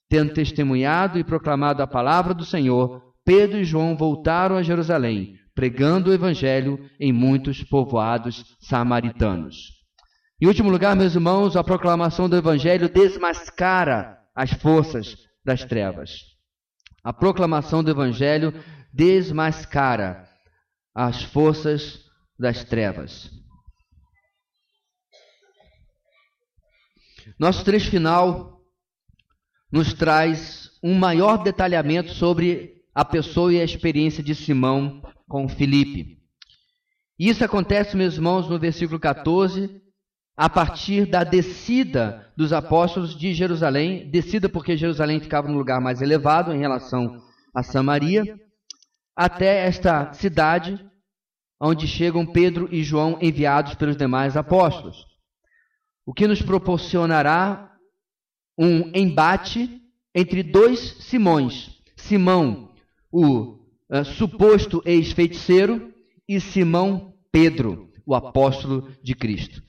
Tendo testemunhado e proclamado a palavra do Senhor, Pedro e João voltaram a Jerusalém, pregando o evangelho em muitos povoados samaritanos. Em último lugar, meus irmãos, a proclamação do evangelho desmascara as forças das trevas. A proclamação do evangelho desmascara as forças das trevas. Nosso trecho final nos traz um maior detalhamento sobre a pessoa e a experiência de Simão com Filipe. Isso acontece, meus irmãos, no versículo 14, a partir da descida dos apóstolos de Jerusalém, descida porque Jerusalém ficava no lugar mais elevado em relação a Samaria, até esta cidade onde chegam Pedro e João enviados pelos demais apóstolos. O que nos proporcionará um embate entre dois Simões. Simão, o uh, suposto ex-feiticeiro, e Simão Pedro, o apóstolo de Cristo.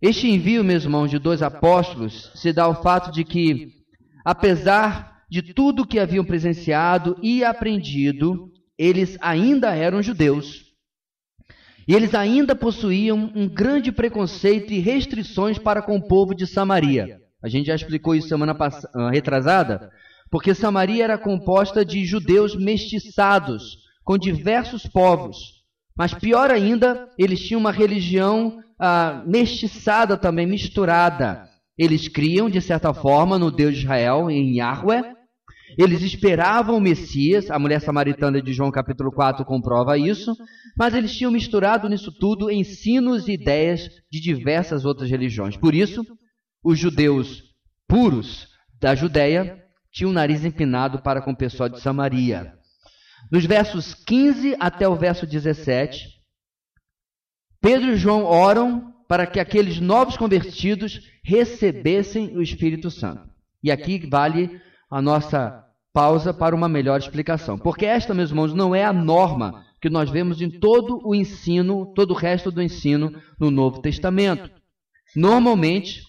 Este envio, meus irmãos, de dois apóstolos se dá ao fato de que, apesar de tudo que haviam presenciado e aprendido, eles ainda eram judeus. E eles ainda possuíam um grande preconceito e restrições para com o povo de Samaria. A gente já explicou isso semana ah, retrasada, porque Samaria era composta de judeus mestiçados com diversos povos. Mas pior ainda, eles tinham uma religião ah, mestiçada também, misturada. Eles criam, de certa forma, no Deus de Israel, em Yahweh. Eles esperavam o Messias, a mulher samaritana de João capítulo 4 comprova isso, mas eles tinham misturado nisso tudo ensinos e ideias de diversas outras religiões. Por isso, os judeus puros da Judéia tinham o nariz empinado para com o pessoal de Samaria. Nos versos 15 até o verso 17, Pedro e João oram para que aqueles novos convertidos recebessem o Espírito Santo. E aqui vale a nossa pausa para uma melhor explicação. Porque esta, meus irmãos, não é a norma que nós vemos em todo o ensino, todo o resto do ensino no Novo Testamento. Normalmente,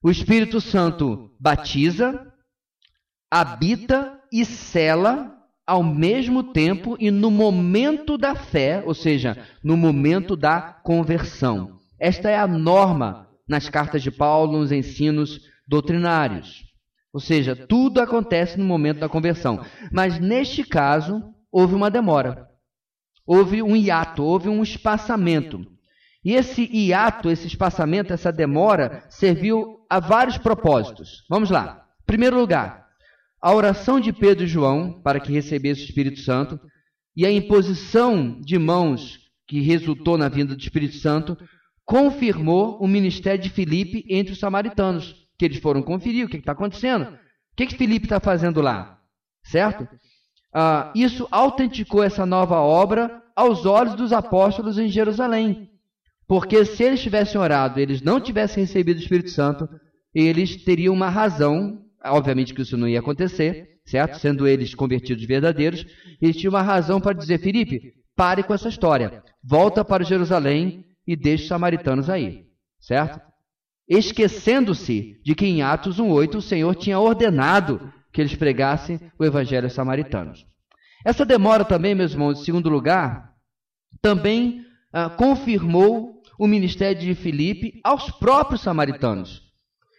o Espírito Santo batiza, habita e cela ao mesmo tempo e no momento da fé, ou seja, no momento da conversão. Esta é a norma nas cartas de Paulo, nos ensinos doutrinários. Ou seja, tudo acontece no momento da conversão. Mas neste caso, houve uma demora. Houve um hiato, houve um espaçamento. E esse hiato, esse espaçamento, essa demora, serviu a vários propósitos. Vamos lá. Em primeiro lugar, a oração de Pedro e João para que recebesse o Espírito Santo e a imposição de mãos que resultou na vinda do Espírito Santo confirmou o ministério de Filipe entre os samaritanos, que eles foram conferir o que está acontecendo. O que, que Filipe está fazendo lá? Certo? Ah, isso autenticou essa nova obra aos olhos dos apóstolos em Jerusalém. Porque se eles tivessem orado eles não tivessem recebido o Espírito Santo, eles teriam uma razão obviamente que isso não ia acontecer, certo? Sendo eles convertidos verdadeiros, eles tinham uma razão para dizer: Felipe, pare com essa história, volta para Jerusalém e deixe os samaritanos aí, certo? Esquecendo-se de que em Atos 1,8 o Senhor tinha ordenado que eles pregassem o evangelho aos samaritanos. Essa demora também, meus irmãos, em segundo lugar, também ah, confirmou o ministério de Filipe aos próprios samaritanos.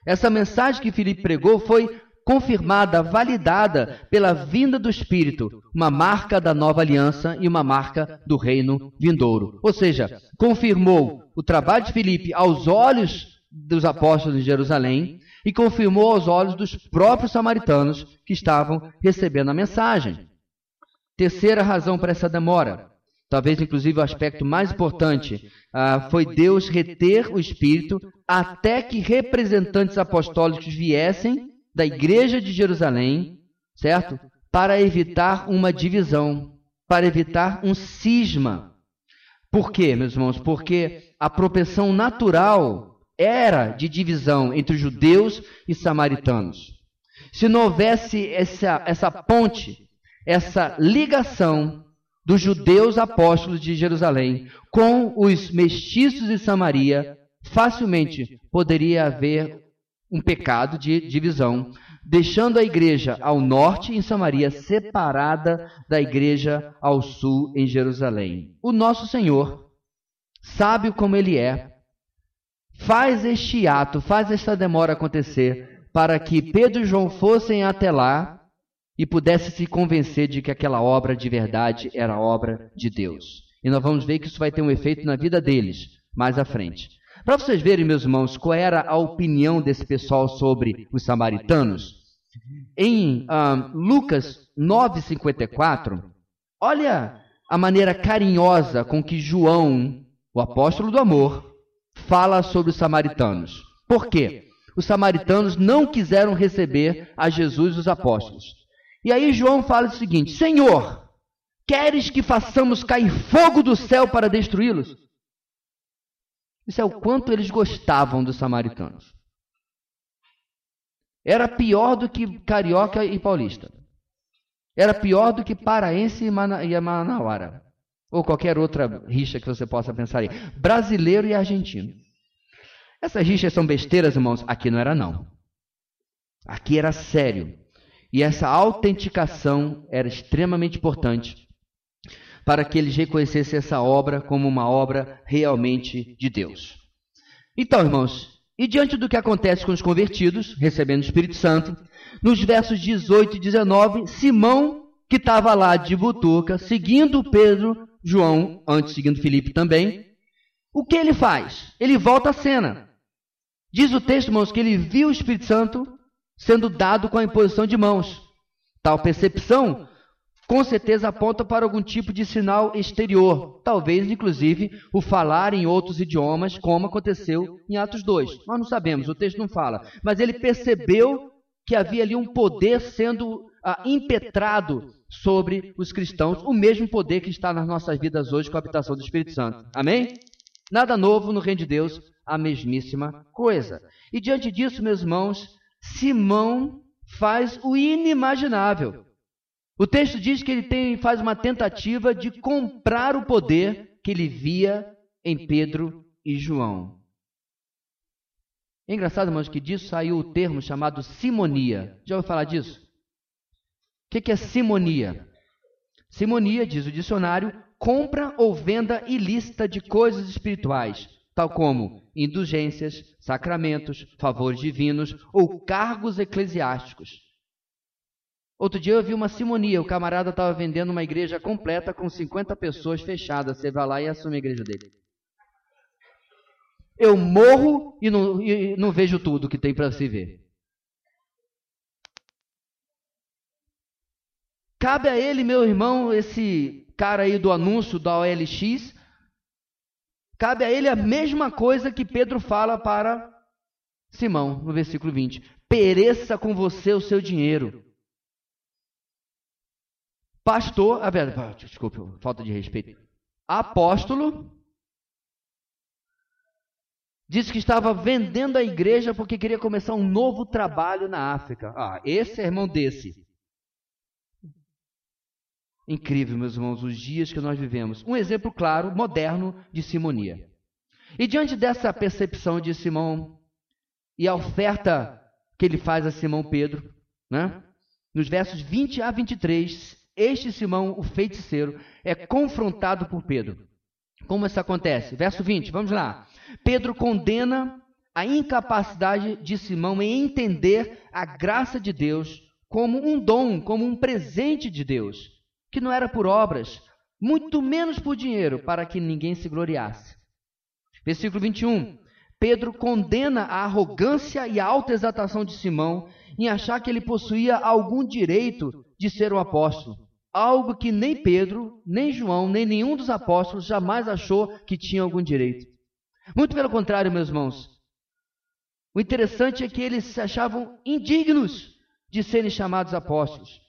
Essa mensagem que Filipe pregou foi confirmada, validada pela vinda do Espírito, uma marca da nova aliança e uma marca do reino vindouro. Ou seja, confirmou o trabalho de Filipe aos olhos dos apóstolos de Jerusalém e confirmou aos olhos dos próprios samaritanos que estavam recebendo a mensagem. Terceira razão para essa demora, talvez inclusive o aspecto mais importante, ah, foi Deus reter o Espírito até que representantes apostólicos viessem da igreja de Jerusalém, certo? Para evitar uma divisão, para evitar um cisma. Por quê, meus irmãos? Porque a propensão natural era de divisão entre judeus e samaritanos. Se não houvesse essa, essa ponte essa ligação dos judeus apóstolos de Jerusalém com os mestiços de Samaria, facilmente poderia haver um pecado de divisão, deixando a igreja ao norte em Samaria separada da igreja ao sul em Jerusalém. O nosso Senhor, sábio como ele é, faz este ato, faz esta demora acontecer para que Pedro e João fossem até lá e pudesse se convencer de que aquela obra de verdade era obra de Deus. E nós vamos ver que isso vai ter um efeito na vida deles mais à frente. Para vocês verem, meus irmãos, qual era a opinião desse pessoal sobre os samaritanos, em uh, Lucas 9,54, olha a maneira carinhosa com que João, o apóstolo do amor, fala sobre os samaritanos. Por quê? Os samaritanos não quiseram receber a Jesus e os apóstolos. E aí João fala o seguinte: Senhor, queres que façamos cair fogo do céu para destruí-los? Isso é o quanto eles gostavam dos samaritanos. Era pior do que carioca e paulista. Era pior do que paraense e, manauara. Ou qualquer outra rixa que você possa pensar aí. Brasileiro e argentino. Essas rixas são besteiras, irmãos? Aqui não era, não. Aqui era sério. E essa autenticação era extremamente importante para que eles reconhecessem essa obra como uma obra realmente de Deus. Então, irmãos, e diante do que acontece com os convertidos, recebendo o Espírito Santo, nos versos 18 e 19, Simão, que estava lá de butuca, seguindo Pedro, João, antes seguindo Filipe também, o que ele faz? Ele volta à cena. Diz o texto, irmãos, que ele viu o Espírito Santo sendo dado com a imposição de mãos. Tal percepção, com certeza, aponta para algum tipo de sinal exterior, talvez, inclusive, o falar em outros idiomas, como aconteceu em Atos 2. Nós não sabemos, o texto não fala, mas ele percebeu que havia ali um poder sendo ah, impetrado sobre os cristãos, o mesmo poder que está nas nossas vidas hoje com a habitação do Espírito Santo. Amém? Nada novo no reino de Deus, a mesmíssima coisa. E diante disso, meus irmãos, Simão faz o inimaginável. O texto diz que ele tem, faz uma tentativa de comprar o poder que ele via em Pedro e João. É engraçado, irmãos, que disso saiu o termo chamado simonia. Já ouviu falar disso? O que é simonia? Simonia, diz o dicionário, compra ou venda ilícita de coisas espirituais, tal como indulgências, sacramentos, favores divinos ou cargos eclesiásticos. Outro dia eu vi uma simonia, o camarada estava vendendo uma igreja completa com 50 pessoas fechadas. Você vai lá e assume a igreja dele. Eu morro e não, e não vejo tudo que tem para se ver. Cabe a ele, meu irmão, esse cara aí do anúncio da OLX, Cabe a ele a mesma coisa que Pedro fala para Simão, no versículo 20: pereça com você o seu dinheiro. Pastor, a verdade, desculpe, falta de respeito. Apóstolo, Disse que estava vendendo a igreja porque queria começar um novo trabalho na África. Ah, esse é irmão desse. Incrível, meus irmãos, os dias que nós vivemos. Um exemplo claro, moderno, de simonia. E diante dessa percepção de Simão e a oferta que ele faz a Simão Pedro, né? nos versos 20 a 23, este Simão, o feiticeiro, é confrontado por Pedro. Como isso acontece? Verso 20, vamos lá. Pedro condena a incapacidade de Simão em entender a graça de Deus como um dom, como um presente de Deus, que não era por obras, muito menos por dinheiro, para que ninguém se gloriasse. Versículo 21. Pedro condena a arrogância e a alta exaltação de Simão em achar que ele possuía algum direito de ser um apóstolo. Algo que nem Pedro, nem João, nem nenhum dos apóstolos jamais achou que tinha algum direito. Muito pelo contrário, meus irmãos. O interessante é que eles se achavam indignos de serem chamados apóstolos.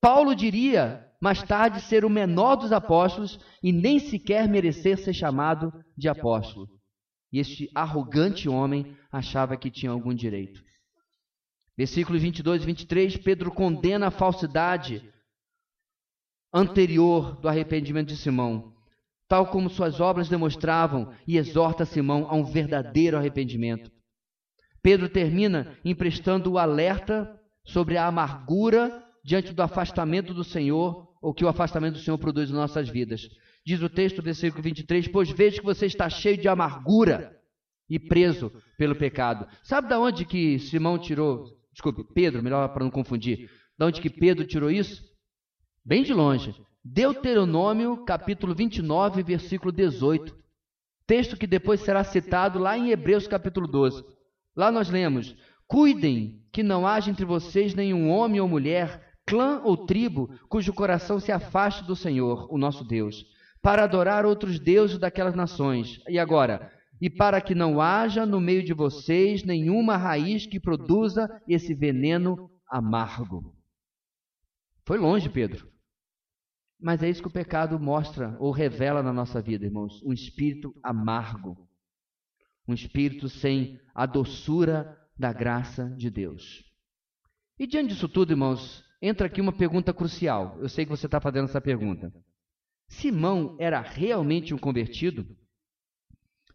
Paulo diria mais tarde ser o menor dos apóstolos e nem sequer merecer ser chamado de apóstolo. E este arrogante homem achava que tinha algum direito. Versículos 22 e 23, Pedro condena a falsidade anterior do arrependimento de Simão, tal como suas obras demonstravam, e exorta Simão a um verdadeiro arrependimento. Pedro termina emprestando o alerta sobre a amargura diante do afastamento do Senhor, ou que o afastamento do Senhor produz em nossas vidas. Diz o texto, versículo 23, pois vejo que você está cheio de amargura e preso pelo pecado. Sabe da onde que Simão tirou, desculpe, Pedro, melhor para não confundir, da onde que Pedro tirou isso? Bem de longe. Deuteronômio, capítulo 29, versículo 18. Texto que depois será citado lá em Hebreus, capítulo 12. Lá nós lemos: Cuidem que não haja entre vocês nenhum homem ou mulher, clã ou tribo, cujo coração se afaste do Senhor, o nosso Deus, para adorar outros deuses daquelas nações. E agora, e para que não haja no meio de vocês nenhuma raiz que produza esse veneno amargo. Foi longe, Pedro. Mas é isso que o pecado mostra ou revela na nossa vida, irmãos: um espírito amargo, um espírito sem a doçura da graça de Deus. E diante disso tudo, irmãos, entra aqui uma pergunta crucial. Eu sei que você está fazendo essa pergunta. Simão era realmente um convertido?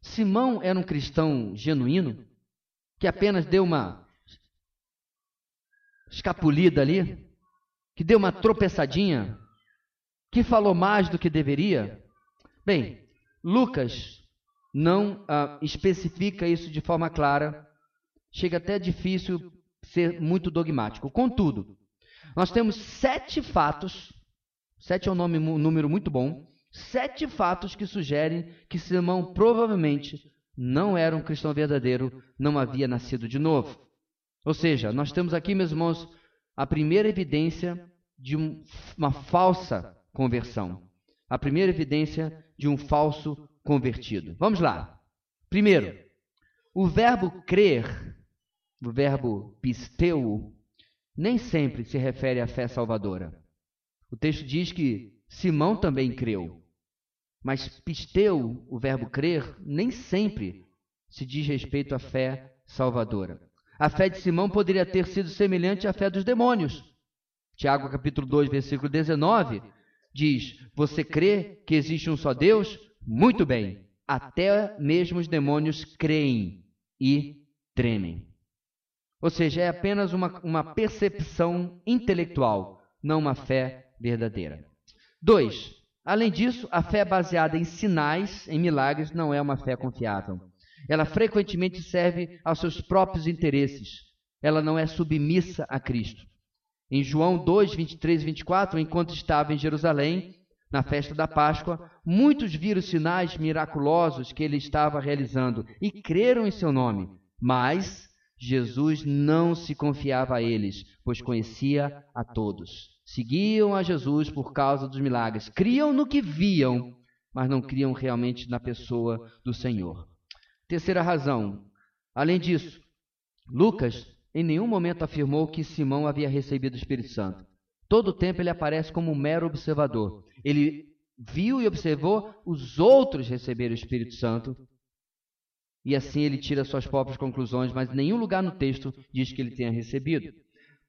Simão era um cristão genuíno? Que apenas deu uma escapulida ali? Que deu uma tropeçadinha? Que falou mais do que deveria? Bem, Lucas não ah, especifica isso de forma clara. Chega até difícil ser muito dogmático. Contudo, nós temos sete fatos, sete é um, nome, um número muito bom, sete fatos que sugerem que Simão provavelmente não era um cristão verdadeiro, não havia nascido de novo. Ou seja, nós temos aqui, meus irmãos, a primeira evidência de um, uma falsa conversão. A primeira evidência de um falso convertido. Vamos lá. Primeiro, o verbo crer, o verbo pisteu, nem sempre se refere à fé salvadora. O texto diz que Simão também creu. Mas pisteu, o verbo crer, nem sempre se diz respeito à fé salvadora. A fé de Simão poderia ter sido semelhante à fé dos demônios. Tiago capítulo 2, versículo 19, diz: Você crê que existe um só Deus? Muito bem. Até mesmo os demônios creem e tremem. Ou seja, é apenas uma, uma percepção intelectual, não uma fé verdadeira. Dois, além disso, a fé baseada em sinais, em milagres, não é uma fé confiável. Ela frequentemente serve aos seus próprios interesses. Ela não é submissa a Cristo. Em João 2, 23 e 24, enquanto estava em Jerusalém, na festa da Páscoa, muitos viram os sinais miraculosos que ele estava realizando e creram em seu nome. Mas Jesus não se confiava a eles, pois conhecia a todos. Seguiam a Jesus por causa dos milagres. Criam no que viam, mas não criam realmente na pessoa do Senhor. Terceira razão. Além disso, Lucas em nenhum momento afirmou que Simão havia recebido o Espírito Santo. Todo o tempo ele aparece como um mero observador. Ele viu e observou os outros receberem o Espírito Santo E assim ele tira suas próprias conclusões, mas nenhum lugar no texto diz que ele tenha recebido.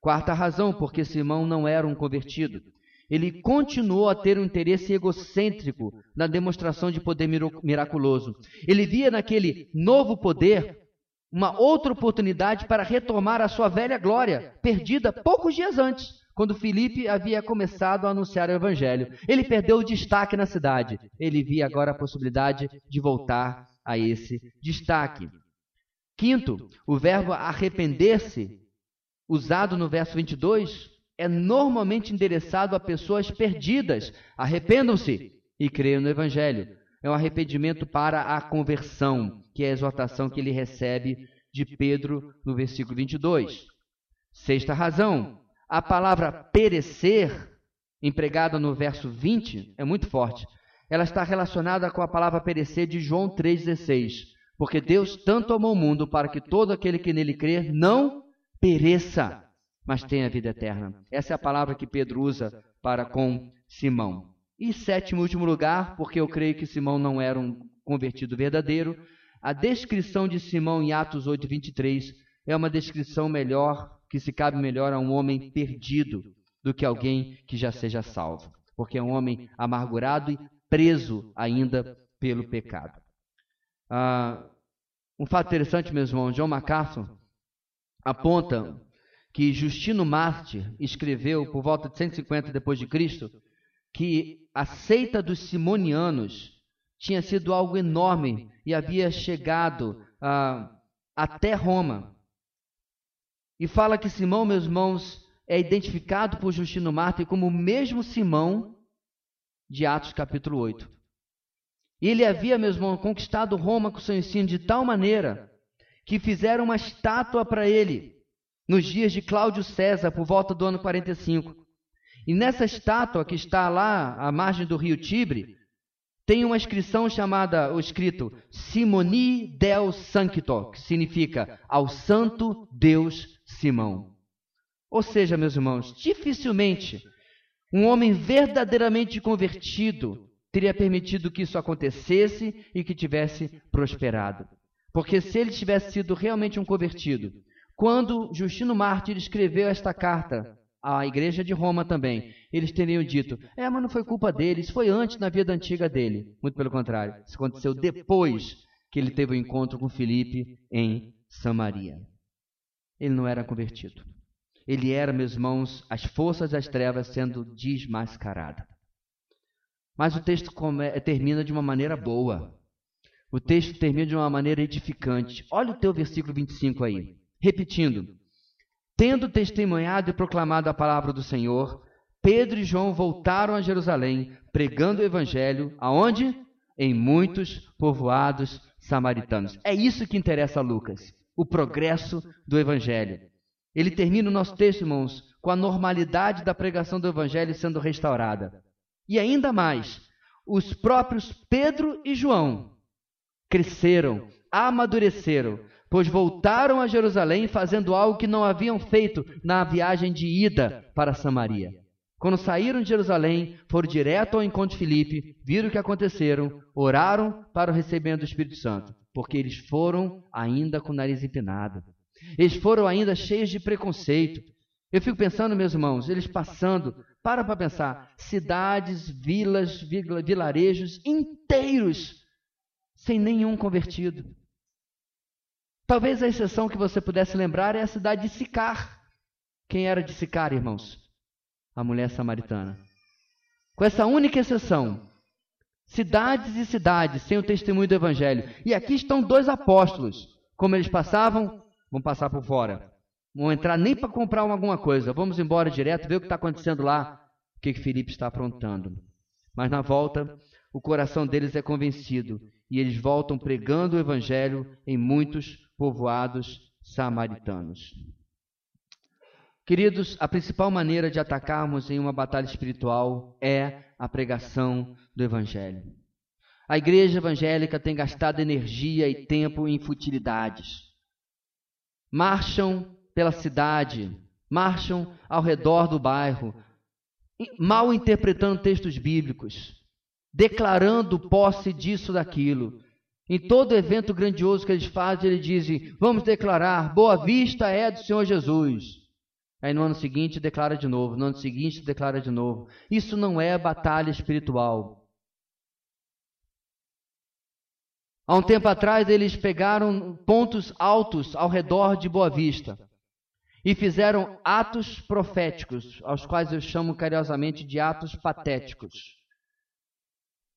Quarta razão, porque Simão não era um convertido. Ele continuou a ter um interesse egocêntrico na demonstração de poder miraculoso. Ele via naquele novo poder uma outra oportunidade para retomar a sua velha glória, perdida poucos dias antes, quando Filipe havia começado a anunciar o evangelho. Ele perdeu o destaque na cidade. Ele via agora a possibilidade de voltar a esse destaque. Quinto, o verbo arrepender-se, usado no verso 22, é normalmente endereçado a pessoas perdidas. Arrependam-se e creiam no Evangelho. É um arrependimento para a conversão, que é a exortação que ele recebe de Pedro no versículo 22. Sexta razão, a palavra perecer, empregada no verso 20, é muito forte ela está relacionada com a palavra perecer de João 3,16. Porque Deus tanto amou o mundo para que todo aquele que nele crer não pereça, mas tenha vida eterna. Essa é a palavra que Pedro usa para com Simão. E sétimo último lugar, porque eu creio que Simão não era um convertido verdadeiro, a descrição de Simão em Atos 8, 23 é uma descrição melhor, que se cabe melhor a um homem perdido do que alguém que já seja salvo. Porque é um homem amargurado e preso ainda pelo pecado. Ah, um fato interessante, meus irmãos, John MacArthur aponta que Justino Mártir escreveu por volta de 150 depois de Cristo que a seita dos simonianos tinha sido algo enorme e havia chegado ah, até Roma. E fala que Simão, meus irmãos, é identificado por Justino Mártir como o mesmo Simão de Atos capítulo 8. E ele havia, meu irmão, conquistado Roma com seu ensino de tal maneira que fizeram uma estátua para ele nos dias de Cláudio César, por volta do ano 45. E nessa estátua que está lá à margem do rio Tibre, tem uma inscrição chamada, o escrito Simoni del Sancto, que significa ao Santo Deus Simão. Ou seja, meus irmãos, dificilmente um homem verdadeiramente convertido teria permitido que isso acontecesse e que tivesse prosperado. Porque se ele tivesse sido realmente um convertido, quando Justino Mártir escreveu esta carta à igreja de Roma também, eles teriam dito: é, mas não foi culpa dele, isso foi antes na vida antiga dele. Muito pelo contrário, isso aconteceu depois que ele teve o um encontro com Filipe em Samaria. Ele não era convertido. Ele era, meus irmãos, as forças das trevas sendo desmascarada. Mas o texto termina de uma maneira boa. O texto termina de uma maneira edificante. Olha o teu versículo 25 aí. Repetindo: Tendo testemunhado e proclamado a palavra do Senhor, Pedro e João voltaram a Jerusalém, pregando o evangelho, aonde? Em muitos povoados samaritanos. É isso que interessa a Lucas, o progresso do evangelho. Ele termina o nosso texto, irmãos, com a normalidade da pregação do Evangelho sendo restaurada. E ainda mais, os próprios Pedro e João cresceram, amadureceram, pois voltaram a Jerusalém fazendo algo que não haviam feito na viagem de ida para Samaria. Quando saíram de Jerusalém, foram direto ao encontro de Filipe, viram o que aconteceram, oraram para o recebimento do Espírito Santo, porque eles foram ainda com o nariz empinado. Eles foram ainda cheios de preconceito. Eu fico pensando, meus irmãos, eles passando, para para pensar, cidades, vilas, vilarejos inteiros, sem nenhum convertido. Talvez a exceção que você pudesse lembrar é a cidade de Sicar. Quem era de Sicar, irmãos? A mulher samaritana. Com essa única exceção, cidades e cidades sem o testemunho do Evangelho. E aqui estão dois apóstolos. Como eles passavam, vão passar por fora. Vão entrar nem para comprar alguma coisa. Vamos embora direto, ver o que está acontecendo lá, o que, que Felipe está aprontando. Mas na volta, o coração deles é convencido e eles voltam pregando o evangelho em muitos povoados samaritanos. Queridos, a principal maneira de atacarmos em uma batalha espiritual é a pregação do evangelho. A igreja evangélica tem gastado energia e tempo em futilidades marcham pela cidade, marcham ao redor do bairro, mal interpretando textos bíblicos, declarando posse disso, daquilo, Em todo evento grandioso que eles fazem, eles dizem: Vamos declarar, Boa Vista é do Senhor Jesus. Aí no ano seguinte declara de novo, no ano seguinte declara de novo. Isso não é batalha espiritual. Há um tempo atrás eles pegaram pontos altos ao redor de Boa Vista e fizeram atos proféticos, aos quais eu chamo carinhosamente de atos patéticos.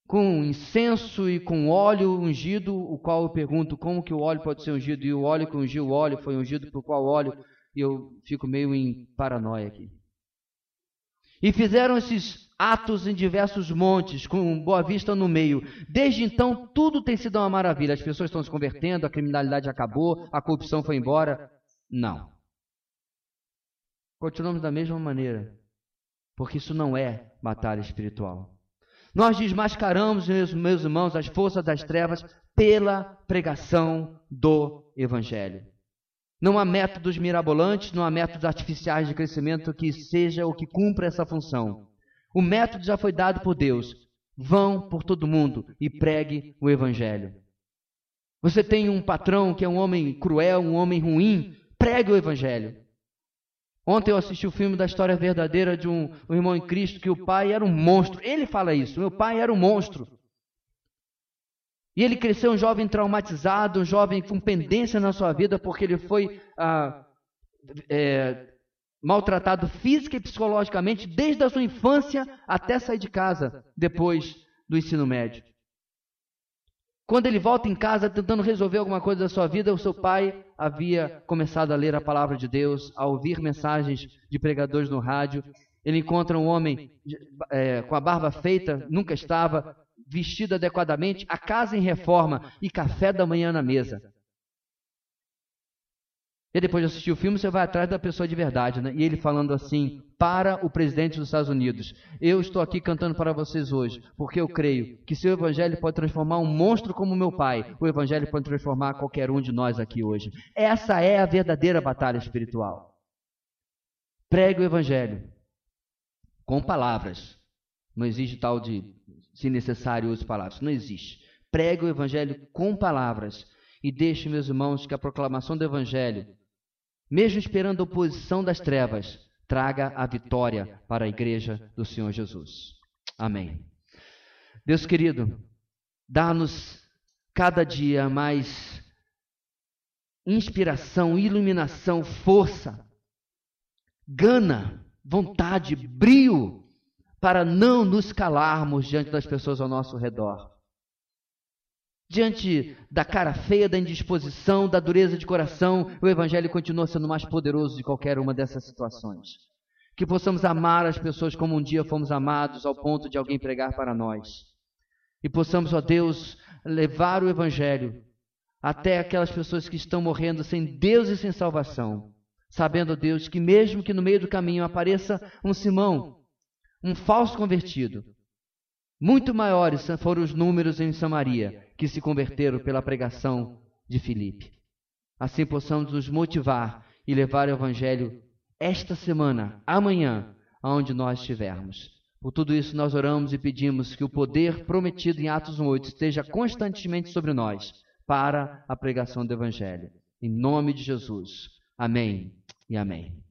Com incenso e com óleo ungido, o qual eu pergunto como que o óleo pode ser ungido, e o óleo que ungiu o óleo foi ungido por qual óleo, e eu fico meio em paranoia aqui. E fizeram esses atos em diversos montes, com Boa Vista no meio. Desde então, tudo tem sido uma maravilha. As pessoas estão se convertendo, a criminalidade acabou, a corrupção foi embora. Não. Continuamos da mesma maneira, porque isso não é batalha espiritual. Nós desmascaramos, meus, irmãos, as forças das trevas pela pregação do Evangelho. Não há métodos mirabolantes, não há métodos artificiais de crescimento que seja o que cumpra essa função. O método já foi dado por Deus. Vão por todo mundo e pregue o Evangelho. Você tem um patrão que é um homem cruel, um homem ruim, pregue o Evangelho. Ontem eu assisti o filme da história verdadeira de um, um, irmão em Cristo que o pai era um monstro. Ele fala isso: meu pai era um monstro. E ele cresceu um jovem traumatizado, um jovem com pendência na sua vida, porque ele foi ah, é, maltratado física e psicologicamente desde a sua infância até sair de casa depois do ensino médio. Quando ele volta em casa tentando resolver alguma coisa da sua vida, o seu pai havia começado a ler a palavra de Deus, a ouvir mensagens de pregadores no rádio. Ele encontra um homem é, com a barba feita, nunca estava, vestido adequadamente, a casa em reforma e café da manhã na mesa. E depois de assistir o filme, você vai atrás da pessoa de verdade, né? E ele falando assim para o presidente dos Estados Unidos: Eu estou aqui cantando para vocês hoje, porque eu creio que se o evangelho pode transformar um monstro como meu pai, o evangelho pode transformar qualquer um de nós aqui hoje. Essa é a verdadeira batalha espiritual. Pregue o evangelho com palavras. Não existe tal de, se necessário, use palavras. Não existe. Pregue o evangelho com palavras. E deixe, meus irmãos, que a proclamação do evangelho mesmo esperando a oposição das trevas, traga a vitória para a igreja do Senhor Jesus. Amém. Deus querido, dá-nos cada dia mais inspiração, iluminação, força, gana, vontade, brio para não nos calarmos diante das pessoas ao nosso redor. Diante da cara feia, da indisposição, da dureza de coração, o Evangelho continua sendo mais poderoso de qualquer uma dessas situações. Que possamos amar as pessoas como um dia fomos amados, ao ponto de alguém pregar para nós. E possamos, ó Deus, levar o Evangelho até aquelas pessoas que estão morrendo sem Deus e sem salvação. Sabendo, Deus, que mesmo que no meio do caminho apareça um Simão, um falso convertido, muito maiores foram os números em Samaria que se converteram pela pregação de Filipe. Assim possamos nos motivar e levar o Evangelho esta semana, amanhã, aonde nós estivermos. Por tudo isso, nós oramos e pedimos que o poder prometido em Atos 1,8 esteja constantemente sobre nós para a pregação do Evangelho. Em nome de Jesus. Amém e amém.